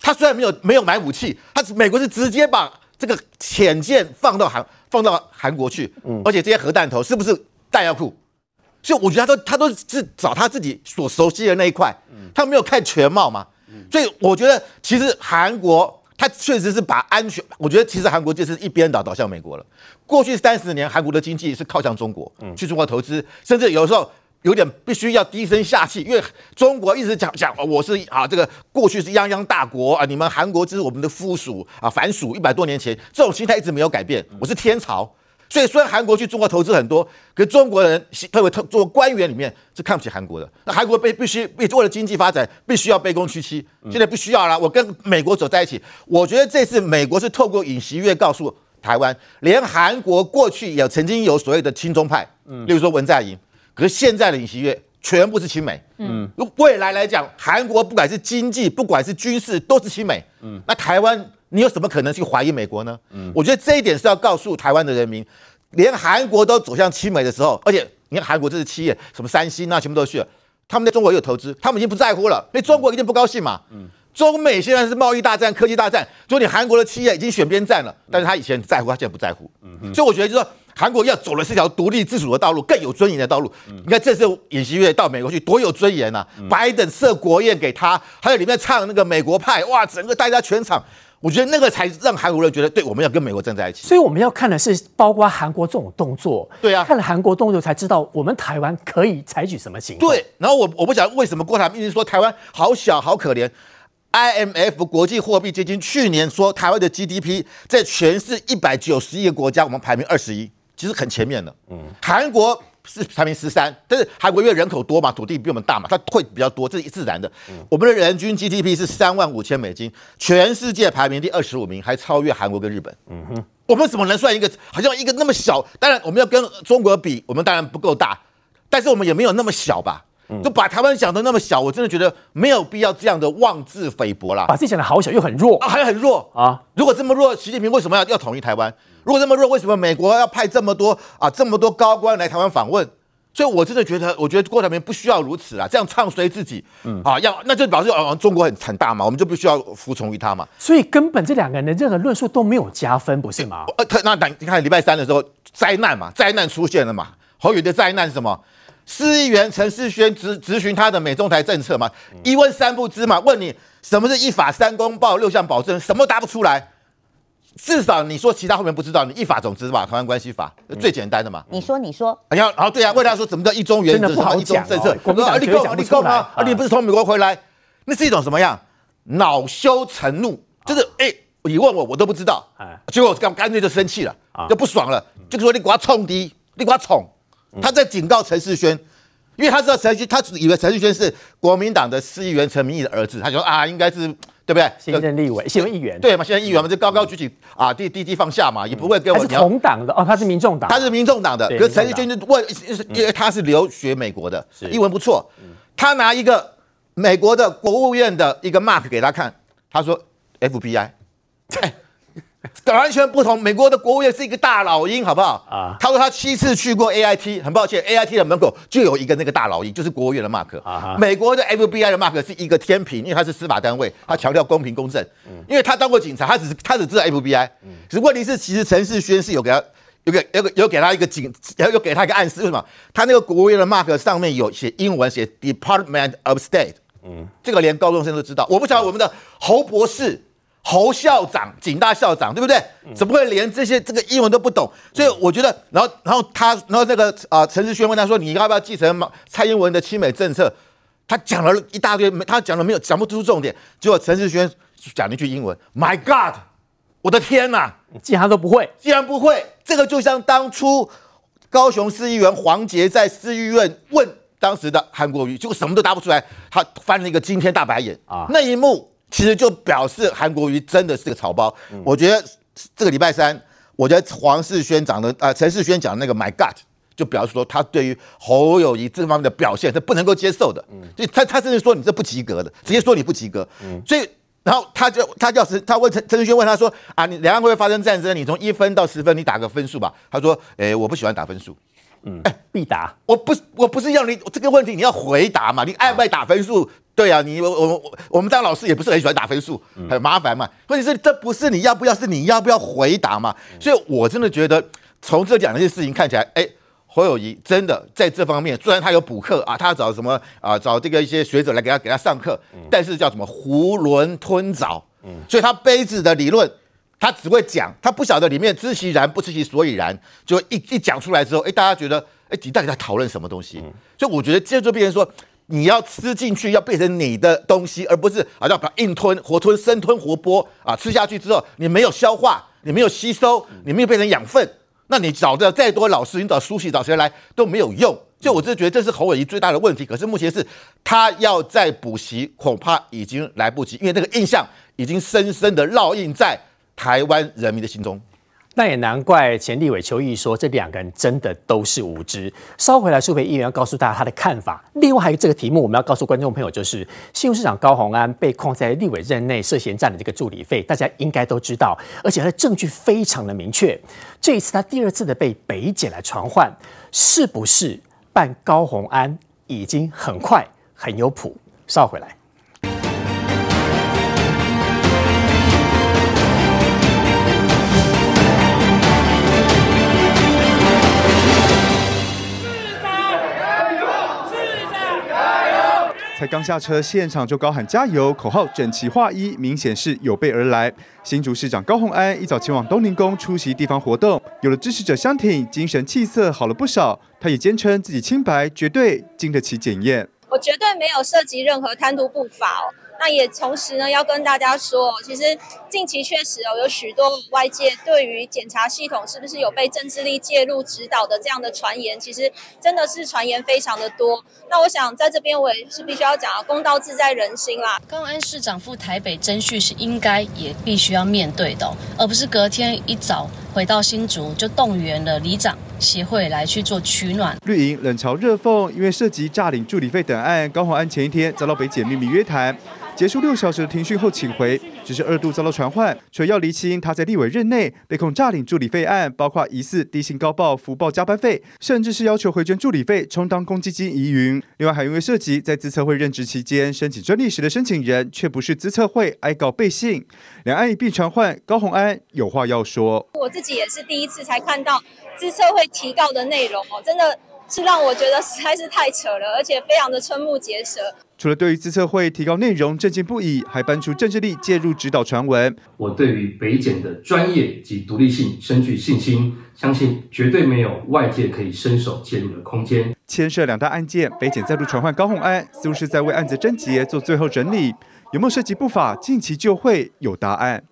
[SPEAKER 9] 他虽然没有没有买武器，他美国是直接把这个潜舰放到韩放到韩国去，嗯，而且这些核弹头是不是弹药库？所以我觉得他都他都是找他自己所熟悉的那一块，他没有看全貌嘛。所以我觉得其实韩国他确实是把安全，我觉得其实韩国就是一边倒倒向美国了。过去三十年韩国的经济是靠向中国，去中国投资，甚至有时候有点必须要低声下气，因为中国一直讲讲我是啊这个过去是泱泱大国啊，你们韩国只是我们的附属啊藩属，一百多年前这种心态一直没有改变，我是天朝。所以，虽然韩国去中国投资很多，可是中国人特别特做官员里面是看不起韩国的。那韩国被必须为了经济发展，必须要卑躬屈膝。现在不需要了，我跟美国走在一起。我觉得这次美国是透过尹锡悦告诉台湾，连韩国过去也曾经有所谓的亲中派，嗯，例如说文在寅，可是现在的尹锡悦全部是亲美。嗯，未来来讲，韩国不管是经济，不管是军事，都是亲美。嗯，那台湾。你有什么可能去怀疑美国呢？嗯，我觉得这一点是要告诉台湾的人民，连韩国都走向亲美的时候，而且你看韩国这是企业，什么三星啊，全部都去了，他们在中国也有投资，他们已经不在乎了，因为中国一定不高兴嘛。嗯，中美现在是贸易大战、科技大战，就你韩国的企业已经选边站了，但是他以前在乎，他现在不在乎。嗯嗯，所以我觉得就是说，韩国要走的是一条独立自主的道路，更有尊严的道路。你看这次尹锡悦到美国去多有尊严呐，拜登设国宴给他，还有里面唱那个美国派，哇，整个大家全场。我觉得那个才让韩国人觉得，对，我们要跟美国站在一起。
[SPEAKER 5] 所以我们要看的是，包括韩国这种动作。
[SPEAKER 9] 对啊，
[SPEAKER 5] 看了韩国动作才知道，我们台湾可以采取什么行动。
[SPEAKER 9] 对，然后我我不晓得为什么郭台铭一直说台湾好小好可怜。IMF 国际货币基金去年说台湾的 GDP 在全市一百九十一个国家，我们排名二十一，其实很前面的。嗯，韩国。是排名十三，但是韩国因为人口多嘛，土地比我们大嘛，它会比较多，这是自然的。我们的人均 GDP 是三万五千美金，全世界排名第二十五名，还超越韩国跟日本。嗯哼，我们怎么能算一个好像一个那么小？当然我们要跟中国比，我们当然不够大，但是我们也没有那么小吧？嗯、就把台湾想的那么小，我真的觉得没有必要这样的妄自菲薄啦。
[SPEAKER 5] 把自己想的好小又很弱
[SPEAKER 9] 啊，还很弱啊！如果这么弱，习近平为什么要要统一台湾？如果这么弱，为什么美国要派这么多啊这么多高官来台湾访问？所以，我真的觉得，我觉得郭台铭不需要如此啦，这样唱衰自己，嗯啊，要那就表示啊，中国很很大嘛，我们就必须要服从于他嘛。
[SPEAKER 5] 所以，根本这两个人的任何论述都没有加分，不是吗？
[SPEAKER 9] 呃，那等你看礼拜三的时候，灾难嘛，灾难出现了嘛。侯友的灾难是什么？市议员陈世轩质质询他的美中台政策嘛，一问三不知嘛，问你什么是一法三公报六项保证，什么答不出来。至少你说其他后面不知道，你一法总之吧，台湾关系法最简单的嘛。
[SPEAKER 6] 你说你说，
[SPEAKER 9] 你要然后对啊，问他说什么叫一中原则，什么一中政策？你够你够吗？啊，你不是从美国回来，那是一种什么样？恼羞成怒，就是哎，你问我，我都不知道。哎，结果我干干脆就生气了，就不爽了，就说你给我冲低，你给我冲。他在警告陈世轩。因为他知道陈旭，他以为陈世轩是国民党的市议员陈明义的儿子，他就说啊，应该是对不对？
[SPEAKER 5] 新任立委，新任议员，
[SPEAKER 9] 对嘛？新任议员嘛，就高高举起啊，低低低放下嘛，也不会跟我。
[SPEAKER 5] 他是同党的哦，他是民众党，
[SPEAKER 9] 他是民众党的。可是陈世轩就问，因为他是留学美国的，英文不错，他拿一个美国的国务院的一个 mark 给他看，他说 FBI。(laughs) 完全不同。美国的国务院是一个大老鹰，好不好？啊，他说他七次去过 AIT，很抱歉，AIT 的门口就有一个那个大老鹰，就是国务院的 mark。啊，美国的 FBI 的 mark 是一个天平，因为他是司法单位，他强调公平公正。嗯，因为他当过警察，他只是他只知道 FBI。嗯，只问题是，其实陈世轩是有给他有给有给有给他一个警，有有给他一个暗示，为什么？他那个国务院的 mark 上面有写英文，写 Department of State。嗯，这个连高中生都知道。我不晓得我们的侯博士。侯校长，警大校长，对不对？怎么会连这些这个英文都不懂？所以我觉得，然后，然后他，然后那个啊，陈世轩问他说：“你要不要继承蔡英文的亲美政策？”他讲了一大堆，他讲了没有讲不出重点。结果陈世轩讲了一句英文：“My God，我的天哪！
[SPEAKER 5] 既然他都不会，
[SPEAKER 9] 既然不会，这个就像当初高雄市议员黄杰在市议院问当时的韩国瑜，结果什么都答不出来，他翻了一个惊天大白眼啊！那一幕。”其实就表示韩国瑜真的是个草包。我觉得这个礼拜三，我觉得黄世轩讲的啊，陈、世轩讲那个 My God，就表示说他对于侯友宜这方面的表现是不能够接受的。嗯，所以他他甚至说你这不及格的，直接说你不及格。嗯，所以然后他就他叫陈他问陈陈世轩问他说啊，你两岸会不会发生战争？你从一分到十分，你打个分数吧。他说，哎，我不喜欢打分数。
[SPEAKER 5] 嗯，哎，必答。
[SPEAKER 9] 我不我不是要你这个问题你要回答嘛？你爱不爱打分数？对啊，你我我我我们当老师也不是很喜欢打分数，很麻烦嘛。问题是这不是你要不要，是你要不要回答嘛？所以我真的觉得从这两件事情看起来，哎，侯友谊真的在这方面，虽然他有补课啊，他找什么啊，找这个一些学者来给他给他上课，但是叫什么囫囵吞枣，所以他杯子的理论他只会讲，他不晓得里面知其然不知其所以然，就一一讲出来之后，哎，大家觉得哎，你到底在讨论什么东西？所以我觉得这就变成说。你要吃进去，要变成你的东西，而不是啊，要把硬吞、活吞、生吞活剥啊！吃下去之后，你没有消化，你没有吸收，你没有变成养分，那你找的再多老师，你找书记找谁来都没有用。就我就觉得这是侯伟仪最大的问题。可是目前是他要再补习，恐怕已经来不及，因为那个印象已经深深的烙印在台湾人民的心中。
[SPEAKER 5] 那也难怪前立委邱毅说，这两个人真的都是无知。稍回来，苏培议员要告诉大家他的看法。另外还有这个题目，我们要告诉观众朋友，就是信用市长高虹安被控在立委任内涉嫌占领这个助理费，大家应该都知道，而且他的证据非常的明确。这一次他第二次的被北检来传唤，是不是办高虹安已经很快很有谱？稍回来。
[SPEAKER 10] 才刚下车，现场就高喊加油，口号整齐划一，明显是有备而来。新竹市长高虹安一早前往东宁宫出席地方活动，有了支持者相挺，精神气色好了不少。他也坚称自己清白，绝对经得起检验。
[SPEAKER 11] 我绝对没有涉及任何贪渎不法哦。那也同时呢，要跟大家说，其实近期确实哦，有许多外界对于检察系统是不是有被政治力介入指导的这样的传言，其实真的是传言非常的多。那我想在这边我也是必须要讲啊，公道自在人心啦。
[SPEAKER 12] 高虹安市长赴台北侦讯是应该也必须要面对的，而不是隔天一早回到新竹就动员了里长协会来去做取暖。
[SPEAKER 10] 绿营冷嘲热讽，因为涉及诈领助理费等案，高虹安前一天遭到北检秘密约谈。结束六小时的庭讯后，请回，只是二度遭到传唤，却要厘清他在立委任内被控诈领助理费案，包括疑似低薪高报、福报加班费，甚至是要求回捐助理费充当公积金疑云。另外还因为涉及在资策会任职期间申请专利时的申请人却不是资策会，挨告背信。两案一并传唤，高虹安有话要说。
[SPEAKER 11] 我自己也是第一次才看到资策会提告的内容哦，真的。是让我觉得实在是太扯了，而且非常的瞠目结舌。
[SPEAKER 10] 除了对于自测会提高内容震惊不已，还搬出政治力介入指导传闻。
[SPEAKER 13] 我对于北检的专业及独立性深具信心，相信绝对没有外界可以伸手介入的空间。
[SPEAKER 10] 牵涉两大案件，北检再度传唤高虹安，似乎是在为案子症结做最后整理。有没有涉及不法？近期就会有答案。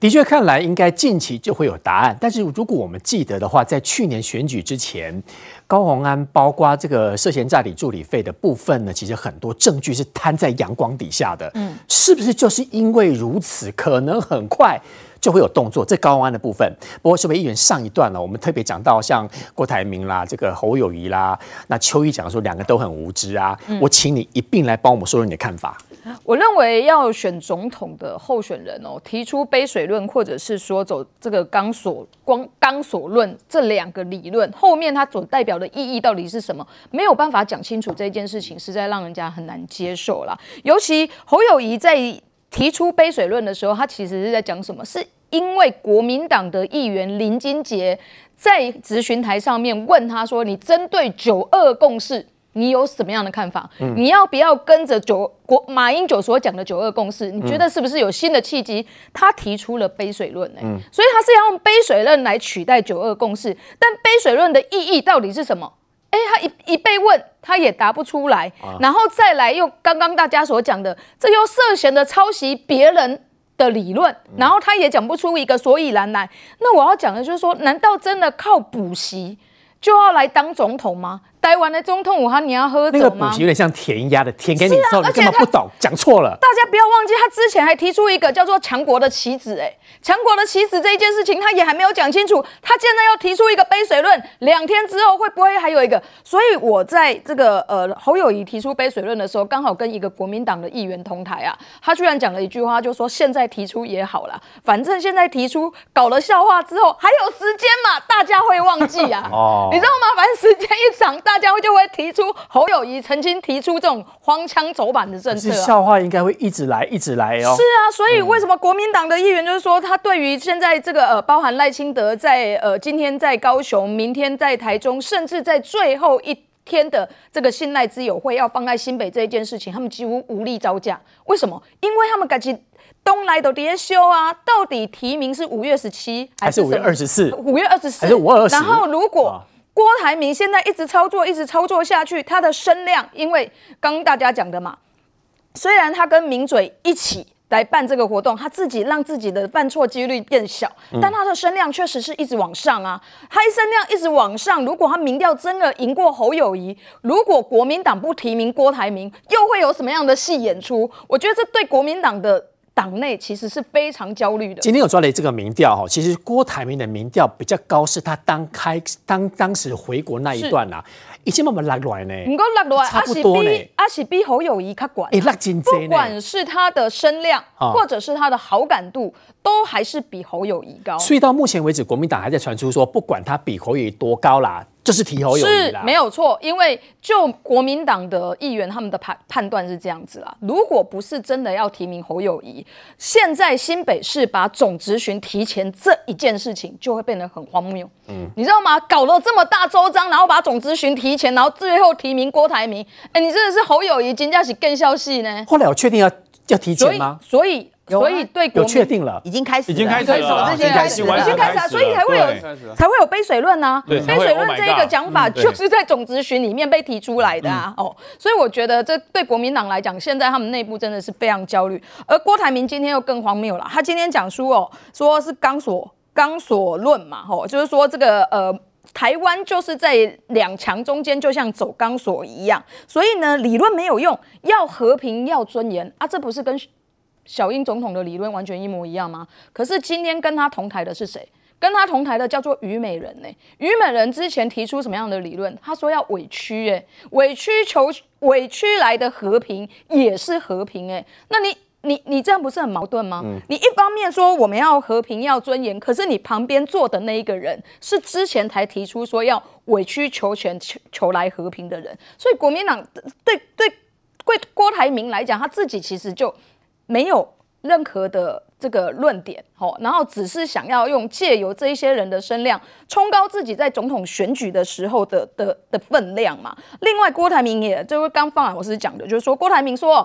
[SPEAKER 5] 的确看来应该近期就会有答案。但是如果我们记得的话，在去年选举之前，高鸿安包括这个涉嫌诈领助理费的部分呢，其实很多证据是摊在阳光底下的。嗯，是不是就是因为如此，可能很快？就会有动作，这高安的部分。不过，身为议员上一段呢，我们特别讲到像郭台铭啦，这个侯友谊啦，那邱毅讲说两个都很无知啊。嗯、我请你一并来帮我们说说你的看法。
[SPEAKER 14] 我认为要选总统的候选人哦，提出杯水论，或者是说走这个钢索光钢索论这两个理论，后面它所代表的意义到底是什么？没有办法讲清楚这件事情，实在让人家很难接受啦。尤其侯友宜在。提出杯水论的时候，他其实是在讲什么？是因为国民党的议员林金杰在质询台上面问他说：“你针对九二共识，你有什么样的看法？嗯、你要不要跟着九国马英九所讲的九二共识？你觉得是不是有新的契机？”他提出了杯水论、欸，嗯、所以他是要用杯水论来取代九二共识。但杯水论的意义到底是什么？哎，他一一被问，他也答不出来，啊、然后再来又刚刚大家所讲的，这又涉嫌的抄袭别人的理论，然后他也讲不出一个所以然来。那我要讲的就是说，难道真的靠补习就要来当总统吗？台湾的总统武汉，你要喝
[SPEAKER 5] 那个补习有点像填鸭的，填给你之后，你根本不懂，讲错了。
[SPEAKER 14] 大家不要忘记，他之前还提出一个叫做“强国的棋子”哎。强国的棋子这一件事情，他也还没有讲清楚。他现在要提出一个杯水论，两天之后会不会还有一个？所以我在这个呃侯友谊提出杯水论的时候，刚好跟一个国民党的议员同台啊，他居然讲了一句话，就说现在提出也好了，反正现在提出搞了笑话之后还有时间嘛，大家会忘记啊。哦，你知道吗？反正时间一长，大家会就会提出侯友谊曾经提出这种荒腔走板的政策啊。
[SPEAKER 5] 笑话应该会一直来，一直来哦。
[SPEAKER 14] 是啊，所以为什么国民党的议员就是说他。他对于现在这个呃，包含赖清德在呃，今天在高雄，明天在台中，甚至在最后一天的这个信赖之友会要放在新北这一件事情，他们几乎无力招架。为什么？因为他们感觉东来都别修啊，到底提名是五月十七
[SPEAKER 5] 还是五月二十四？
[SPEAKER 14] 五月二十四
[SPEAKER 5] 还是五二十？
[SPEAKER 14] 然后如果郭台铭现在一直操作，一直操作下去，他的声量，因为刚刚大家讲的嘛，虽然他跟名嘴一起。来办这个活动，他自己让自己的犯错几率变小，但他的声量确实是一直往上啊。他声量一直往上，如果他民调真的赢过侯友谊，如果国民党不提名郭台铭，又会有什么样的戏演出？我觉得这对国民党的党内其实是非常焦虑的。
[SPEAKER 5] 今天有抓了这个民调哈，其实郭台铭的民调比较高，是他当开当当时回国那一段啊。已经慢慢落落来呢，
[SPEAKER 14] 不过落落来，差不多呢，阿喜比侯友谊卡管，
[SPEAKER 5] 哎，落真多呢。
[SPEAKER 14] 不管是他的声量，或者是他的好感度，都还是比侯友谊高。
[SPEAKER 5] 所以到目前为止，国民党还在传出说，不管他比侯友谊多高啦。就是提侯友谊啦，
[SPEAKER 14] 是没有错，因为就国民党的议员他们的判判断是这样子啦。如果不是真的要提名侯友谊，现在新北市把总执询提前这一件事情就会变得很荒谬。嗯，你知道吗？搞了这么大周章，然后把总质询提前，然后最后提名郭台铭，哎，你真的是侯友谊真的是更消息呢？
[SPEAKER 5] 后来我确定要要提前吗？
[SPEAKER 14] 所以。所以所以对国民
[SPEAKER 5] 有确定了，
[SPEAKER 6] 已经开始，
[SPEAKER 8] 已经开始了，
[SPEAKER 14] 已经开始了，已经开始了，所以才会有才会有杯水论呢。杯水论这一个讲法，就是在总咨询里面被提出来的啊。哦，所以我觉得这对国民党来讲，现在他们内部真的是非常焦虑。而郭台铭今天又更荒谬了，他今天讲书哦，说是钢索钢索论嘛，吼，就是说这个呃，台湾就是在两强中间，就像走钢索一样，所以呢，理论没有用，要和平，要尊严啊，这不是跟。小英总统的理论完全一模一样吗？可是今天跟他同台的是谁？跟他同台的叫做虞美人呢、虞美人之前提出什么样的理论？他说要委屈、欸，哎，委曲求委屈来的和平也是和平、欸，哎，那你你你这样不是很矛盾吗？嗯、你一方面说我们要和平要尊严，可是你旁边坐的那一个人是之前才提出说要委曲求全求求来和平的人，所以国民党对对对郭台铭来讲，他自己其实就。没有任何的这个论点，吼，然后只是想要用借由这一些人的声量，冲高自己在总统选举的时候的的的分量嘛。另外，郭台铭也就是刚方老师讲的，就是说郭台铭说，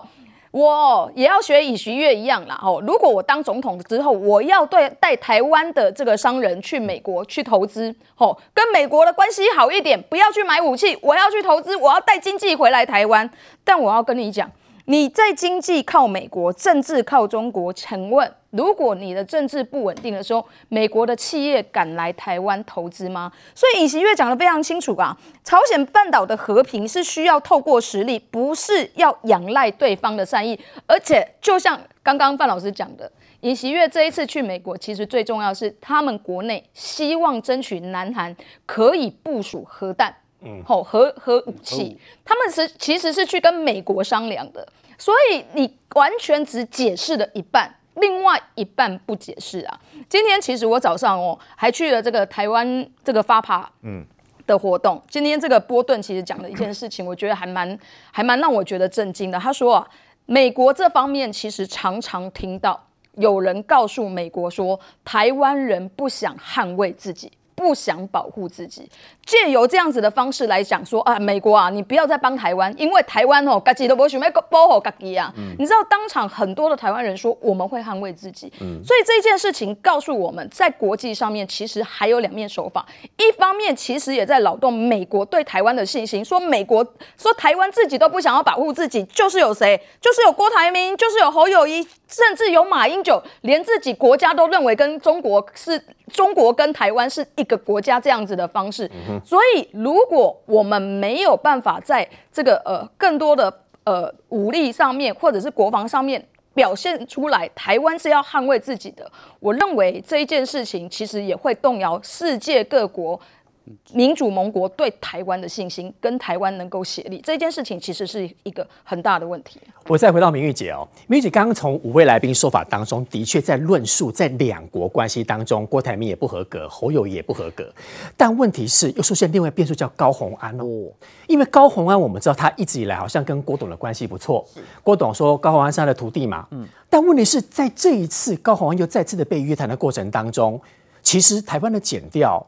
[SPEAKER 14] 我也要学以徐月一样啦，哦，如果我当总统之后，我要对带台湾的这个商人去美国去投资，哦，跟美国的关系好一点，不要去买武器，我要去投资，我要带经济回来台湾，但我要跟你讲。你在经济靠美国，政治靠中国，请问，如果你的政治不稳定的时候，美国的企业敢来台湾投资吗？所以尹锡悦讲的非常清楚啊，朝鲜半岛的和平是需要透过实力，不是要仰赖对方的善意。而且，就像刚刚范老师讲的，尹锡悦这一次去美国，其实最重要是他们国内希望争取南韩可以部署核弹。嗯，吼，核核武器，他们是其实是去跟美国商量的，所以你完全只解释了一半，另外一半不解释啊。今天其实我早上哦还去了这个台湾这个发爬嗯的活动，今天这个波顿其实讲了一件事情，我觉得还蛮还蛮让我觉得震惊的。他说啊，美国这方面其实常常听到有人告诉美国说，台湾人不想捍卫自己。不想保护自己，借由这样子的方式来讲说啊，美国啊，你不要再帮台湾，因为台湾哦，自己都不想要保护自己啊。嗯、你知道当场很多的台湾人说，我们会捍卫自己。嗯、所以这件事情告诉我们在国际上面其实还有两面手法，一方面其实也在扰动美国对台湾的信心，说美国说台湾自己都不想要保护自己，就是有谁，就是有郭台铭，就是有侯友宜。甚至有马英九，连自己国家都认为跟中国是中国跟台湾是一个国家这样子的方式。所以，如果我们没有办法在这个呃更多的呃武力上面，或者是国防上面表现出来，台湾是要捍卫自己的，我认为这一件事情其实也会动摇世界各国。民主盟国对台湾的信心，跟台湾能够协力这件事情，其实是一个很大的问题。
[SPEAKER 5] 我再回到明玉姐哦，明玉姐刚刚从五位来宾说法当中，的确在论述在两国关系当中，郭台铭也不合格，侯友也不合格。但问题是，又出现另外变数叫高虹安哦，因为高虹安我们知道他一直以来好像跟郭董的关系不错，郭董说高虹安是他的徒弟嘛，嗯。但问题是在这一次高虹安又再次的被约谈的过程当中，其实台湾的检调。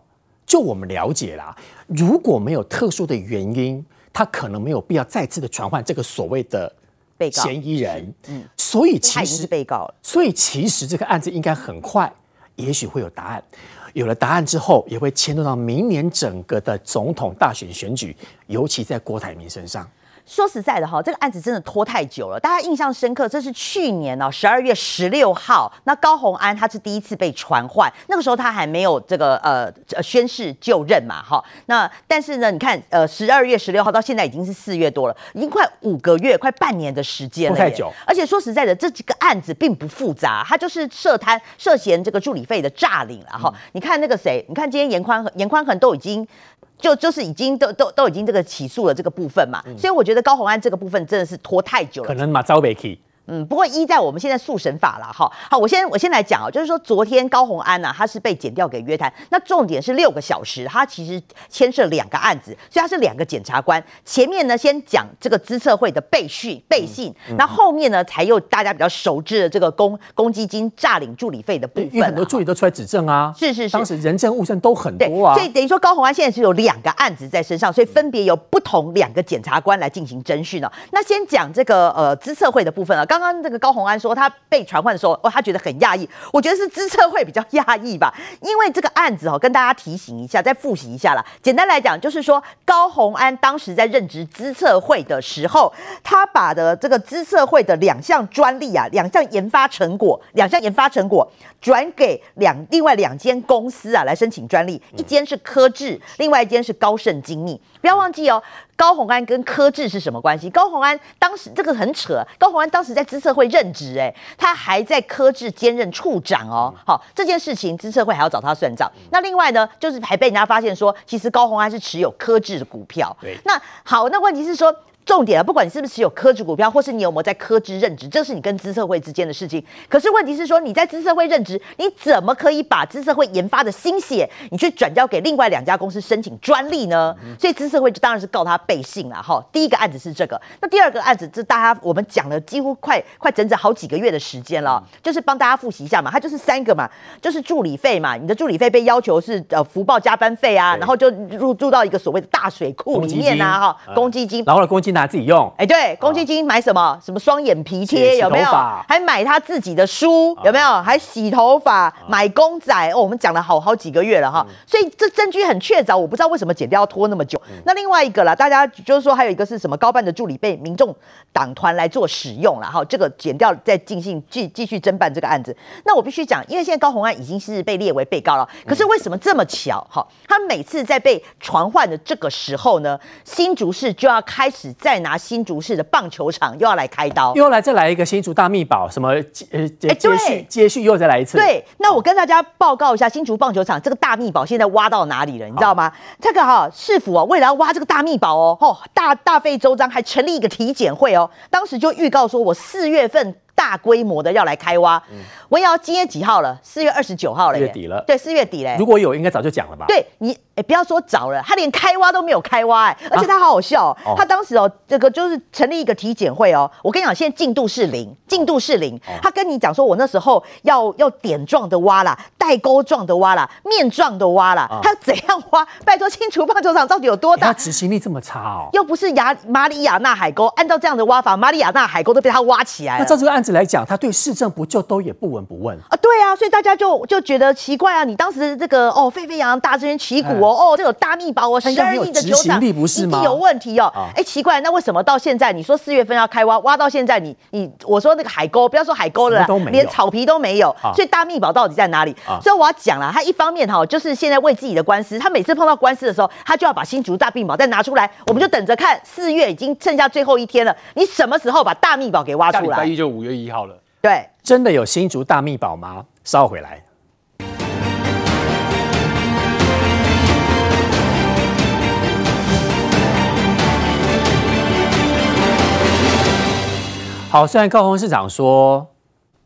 [SPEAKER 5] 就我们了解啦，如果没有特殊的原因，他可能没有必要再次的传唤这个所谓的被告嫌疑人。嗯，所以其实是被告了。所以其实这个案子应该很快，也许会有答案。有了答案之后，也会牵动到明年整个的总统大选选举，尤其在郭台铭身上。
[SPEAKER 6] 说实在的哈，这个案子真的拖太久了，大家印象深刻。这是去年哦，十二月十六号，那高虹安他是第一次被传唤，那个时候他还没有这个呃宣誓就任嘛哈。那但是呢，你看呃十二月十六号到现在已经是四月多了，已经快五个月，快半年的时间了。
[SPEAKER 5] 太久。
[SPEAKER 6] 而且说实在的，这几个案子并不复杂，他就是涉贪涉嫌这个助理费的诈领了哈。嗯、你看那个谁，你看今天严宽恒颜宽恒都已经。就就是已经都都都已经这个起诉了这个部分嘛，嗯、所以我觉得高红安这个部分真的是拖太久了，
[SPEAKER 5] 可能马招北起。
[SPEAKER 6] 嗯，不过依在我们现在速审法了哈。好，我先我先来讲啊，就是说昨天高红安呐、啊，他是被检调给约谈，那重点是六个小时，他其实牵涉两个案子，所以他是两个检察官。前面呢先讲这个资策会的备讯备信，那、嗯、后面呢才又大家比较熟知的这个公公积金诈领助理费的部分。
[SPEAKER 5] 很多助理都出来指证啊，
[SPEAKER 6] 是是是，
[SPEAKER 5] 当时人证物证都很多啊。
[SPEAKER 6] 所以等于说高红安现在是有两个案子在身上，所以分别由不同两个检察官来进行侦讯了。那先讲这个呃资策会的部分啊，刚刚刚这个高虹安。说他被传唤的时候，哦，他觉得很讶异。我觉得是资策会比较讶异吧，因为这个案子哦，跟大家提醒一下，再复习一下啦。简单来讲，就是说高虹安当时在任职资策会的时候，他把的这个资策会的两项专利啊，两项研发成果，两项研发成果转给两另外两间公司啊来申请专利，一间是科智，另外一间是高盛精密。不要忘记哦。高鸿安跟柯智是什么关系？高鸿安当时这个很扯，高鸿安当时在资策会任职，哎，他还在柯智兼任处长哦。好，这件事情资策会还要找他算账。那另外呢，就是还被人家发现说，其实高鸿安是持有柯智的股票。对，那好，那问题是说。重点啊，不管你是不是持有科技股票，或是你有没有在科资任职，这是你跟资策会之间的事情。可是问题是说，你在资策会任职，你怎么可以把资策会研发的心血，你去转交给另外两家公司申请专利呢？所以资策会就当然是告他背信了哈。第一个案子是这个，那第二个案子，这大家我们讲了几乎快快整整好几个月的时间了，就是帮大家复习一下嘛，它就是三个嘛，就是助理费嘛，你的助理费被要求是呃福报加班费啊，然后就入入到一个所谓的大水库里面啊哈，公积金，
[SPEAKER 5] 然后呢公积金。拿自己用。
[SPEAKER 6] 哎，对，公积金买什么？什么双眼皮贴有没有？还买他自己的书有没有？还洗头发、买公仔哦。我们讲了好好几个月了哈，所以这证据很确凿。我不知道为什么剪掉要拖那么久。那另外一个啦，大家就是说还有一个是什么？高办的助理被民众党团来做使用了哈，这个剪掉再进行继继续侦办这个案子。那我必须讲，因为现在高红安已经是被列为被告了，可是为什么这么巧哈？他每次在被传唤的这个时候呢，新竹市就要开始再拿新竹市的棒球场又要来开刀，
[SPEAKER 5] 又要来再来一个新竹大秘宝，什么呃接续接续又再来一次。
[SPEAKER 6] 对，那我跟大家报告一下，新竹棒球场这个大秘宝现在挖到哪里了？你知道吗？这个哈市府啊，为了要挖这个大秘宝哦，哦大大费周章，还成立一个体检会哦，当时就预告说我四月份。大规模的要来开挖，嗯、文尧今天几号了？四月二十九号了，四
[SPEAKER 5] 月底了。
[SPEAKER 6] 对，四月底嘞。
[SPEAKER 5] 如果有，应该早就讲了吧？
[SPEAKER 6] 对你。哎，不要说早了，他连开挖都没有开挖，哎，而且他好好笑，哦，他当时哦，这个就是成立一个体检会哦，我跟你讲，现在进度是零，进度是零。他跟你讲说，我那时候要要点状的挖啦，带钩状的挖啦，面状的挖啦，他要怎样挖？拜托，新竹棒球场到底有多大？
[SPEAKER 5] 他执行力这么差哦，
[SPEAKER 6] 又不是亚马里亚纳海沟，按照这样的挖法，马里亚纳海沟都被他挖起来了。
[SPEAKER 5] 那照这个案子来讲，他对市政不就都也不闻不问
[SPEAKER 6] 啊？对啊，所以大家就就觉得奇怪啊，你当时这个哦沸沸扬扬大声旗鼓哦，哦这种大秘。把我十二亿的球场一定有问题哦！哎，奇怪，那为什么到现在你说四月份要开挖，挖到现在你你我说那个海沟，不要说海沟了，连草皮都没有，所以大秘宝到底在哪里？所以我要讲了，他一方面哈，就是现在为自己的官司，他每次碰到官司的时候，他就要把新竹大秘宝再拿出来，我们就等着看，四月已经剩下最后一天了，你什么时候把大秘宝给挖出来？
[SPEAKER 7] 下礼拜一就五月一号了。
[SPEAKER 6] 对，
[SPEAKER 5] 真的有新竹大秘宝吗？稍后回来。好，虽然高雄市长说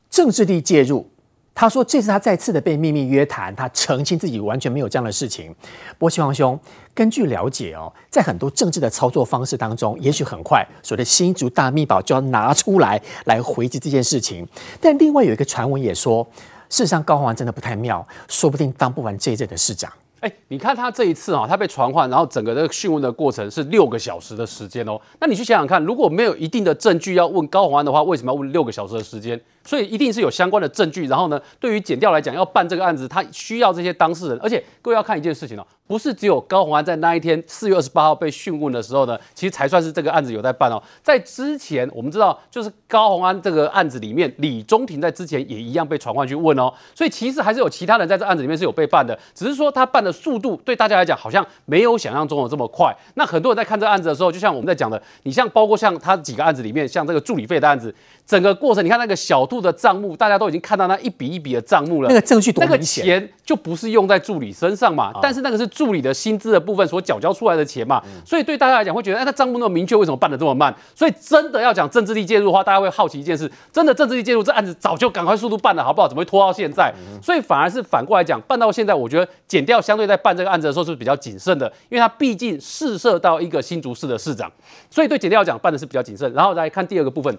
[SPEAKER 5] 政治力介入，他说这次他再次的被秘密约谈，他澄清自己完全没有这样的事情。不过，嶔煌兄，根据了解哦，在很多政治的操作方式当中，也许很快所谓的新竹大秘宝就要拿出来来回击这件事情。但另外有一个传闻也说，事实上高雄王真的不太妙，说不定当不完这一届的市长。
[SPEAKER 7] 哎，你看他这一次啊，他被传唤，然后整个的讯问的过程是六个小时的时间哦。那你去想想看，如果没有一定的证据要问高虹安的话，为什么要问六个小时的时间？所以一定是有相关的证据。然后呢，对于检调来讲，要办这个案子，他需要这些当事人。而且各位要看一件事情哦，不是只有高虹安在那一天四月二十八号被讯问的时候呢，其实才算是这个案子有在办哦。在之前，我们知道就是高虹安这个案子里面，李中庭在之前也一样被传唤去问哦。所以其实还是有其他人在这案子里面是有被办的，只是说他办的速度对大家来讲好像没有想象中的这么快。那很多人在看这案子的时候，就像我们在讲的，你像包括像他几个案子里面，像这个助理费的案子。整个过程，你看那个小兔的账目，大家都已经看到那一笔一笔的账目了。
[SPEAKER 5] 那个证据多
[SPEAKER 7] 那个钱就不是用在助理身上嘛，但是那个是助理的薪资的部分所缴交出来的钱嘛。所以对大家来讲会觉得，哎，那账目那么明确，为什么办的这么慢？所以真的要讲政治力介入的话，大家会好奇一件事：真的政治力介入，这案子早就赶快速度办了，好不好？怎么会拖到现在？所以反而是反过来讲，办到现在，我觉得减掉相对在办这个案子的时候是比较谨慎的，因为他毕竟试射到一个新竹市的市长，所以对减掉讲办的是比较谨慎。然后来看第二个部分。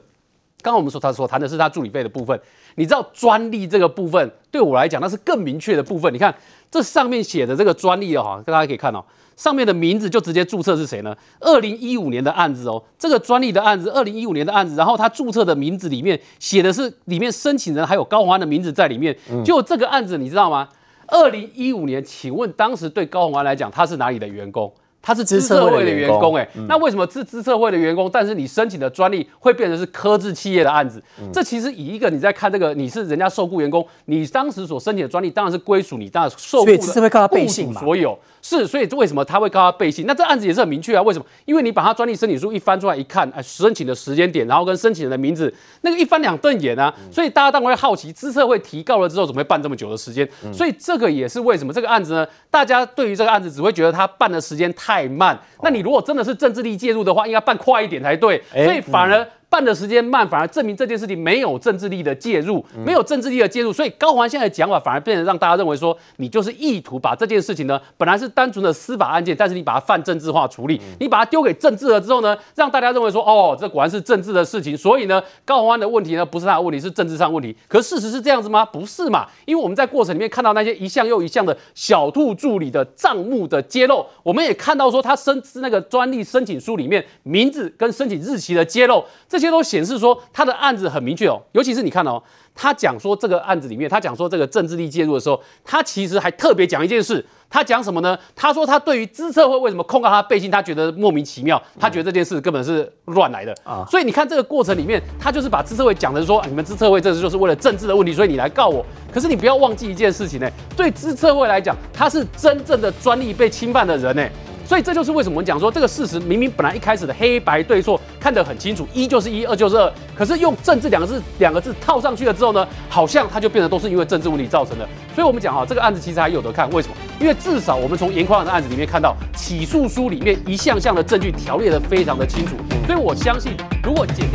[SPEAKER 7] 刚刚我们说他所谈的是他助理费的部分，你知道专利这个部分对我来讲那是更明确的部分。你看这上面写的这个专利哦，大家可以看哦，上面的名字就直接注册是谁呢？二零一五年的案子哦，这个专利的案子，二零一五年的案子，然后他注册的名字里面写的是里面申请人还有高虹安的名字在里面。就这个案子你知道吗？二零一五年，请问当时对高虹安来讲，他是哪里的员工？他是资策会的员工，哎，那为什么是资策会的员工？但是你申请的专利会变成是科技企业的案子？嗯、这其实以一个你在看这个，你是人家受雇员工，你当时所申请的专利当然是归属你当然受雇的雇主所有。是，所以为什么他会告他背信？那这案子也是很明确啊。为什么？因为你把他专利申请书一翻出来一看，哎，申请的时间点，然后跟申请人的名字，那个一翻两瞪眼啊。所以大家当然会好奇，资策会提告了之后，怎么会办这么久的时间？所以这个也是为什么这个案子呢？大家对于这个案子只会觉得他办的时间太慢。那你如果真的是政治力介入的话，应该办快一点才对。所以反而。办的时间慢，反而证明这件事情没有政治力的介入，没有政治力的介入，所以高虹安现在的讲法反而变成让大家认为说，你就是意图把这件事情呢，本来是单纯的司法案件，但是你把它泛政治化处理，你把它丢给政治了之后呢，让大家认为说，哦，这果然是政治的事情，所以呢，高虹安的问题呢，不是他的问题，是政治上问题。可事实是这样子吗？不是嘛？因为我们在过程里面看到那些一项又一项的小兔助理的账目的揭露，我们也看到说他申那个专利申请书里面名字跟申请日期的揭露，这些都显示说他的案子很明确哦，尤其是你看哦，他讲说这个案子里面，他讲说这个政治力介入的时候，他其实还特别讲一件事，他讲什么呢？他说他对于资策会为什么控告他背信，他觉得莫名其妙，他觉得这件事根本是乱来的啊。所以你看这个过程里面，他就是把资策会讲的说，你们资策会这次就是为了政治的问题，所以你来告我。可是你不要忘记一件事情呢，对资策会来讲，他是真正的专利被侵犯的人呢。所以这就是为什么我们讲说这个事实明明本来一开始的黑白对错看得很清楚，一就是一，二就是二，可是用政治两个字两个字套上去了之后呢，好像它就变得都是因为政治问题造成的。所以我们讲哈，这个案子其实还有得看，为什么？因为至少我们从严宽的案子里面看到，起诉书里面一项项的证据条列的非常的清楚。所以我相信，如果减掉。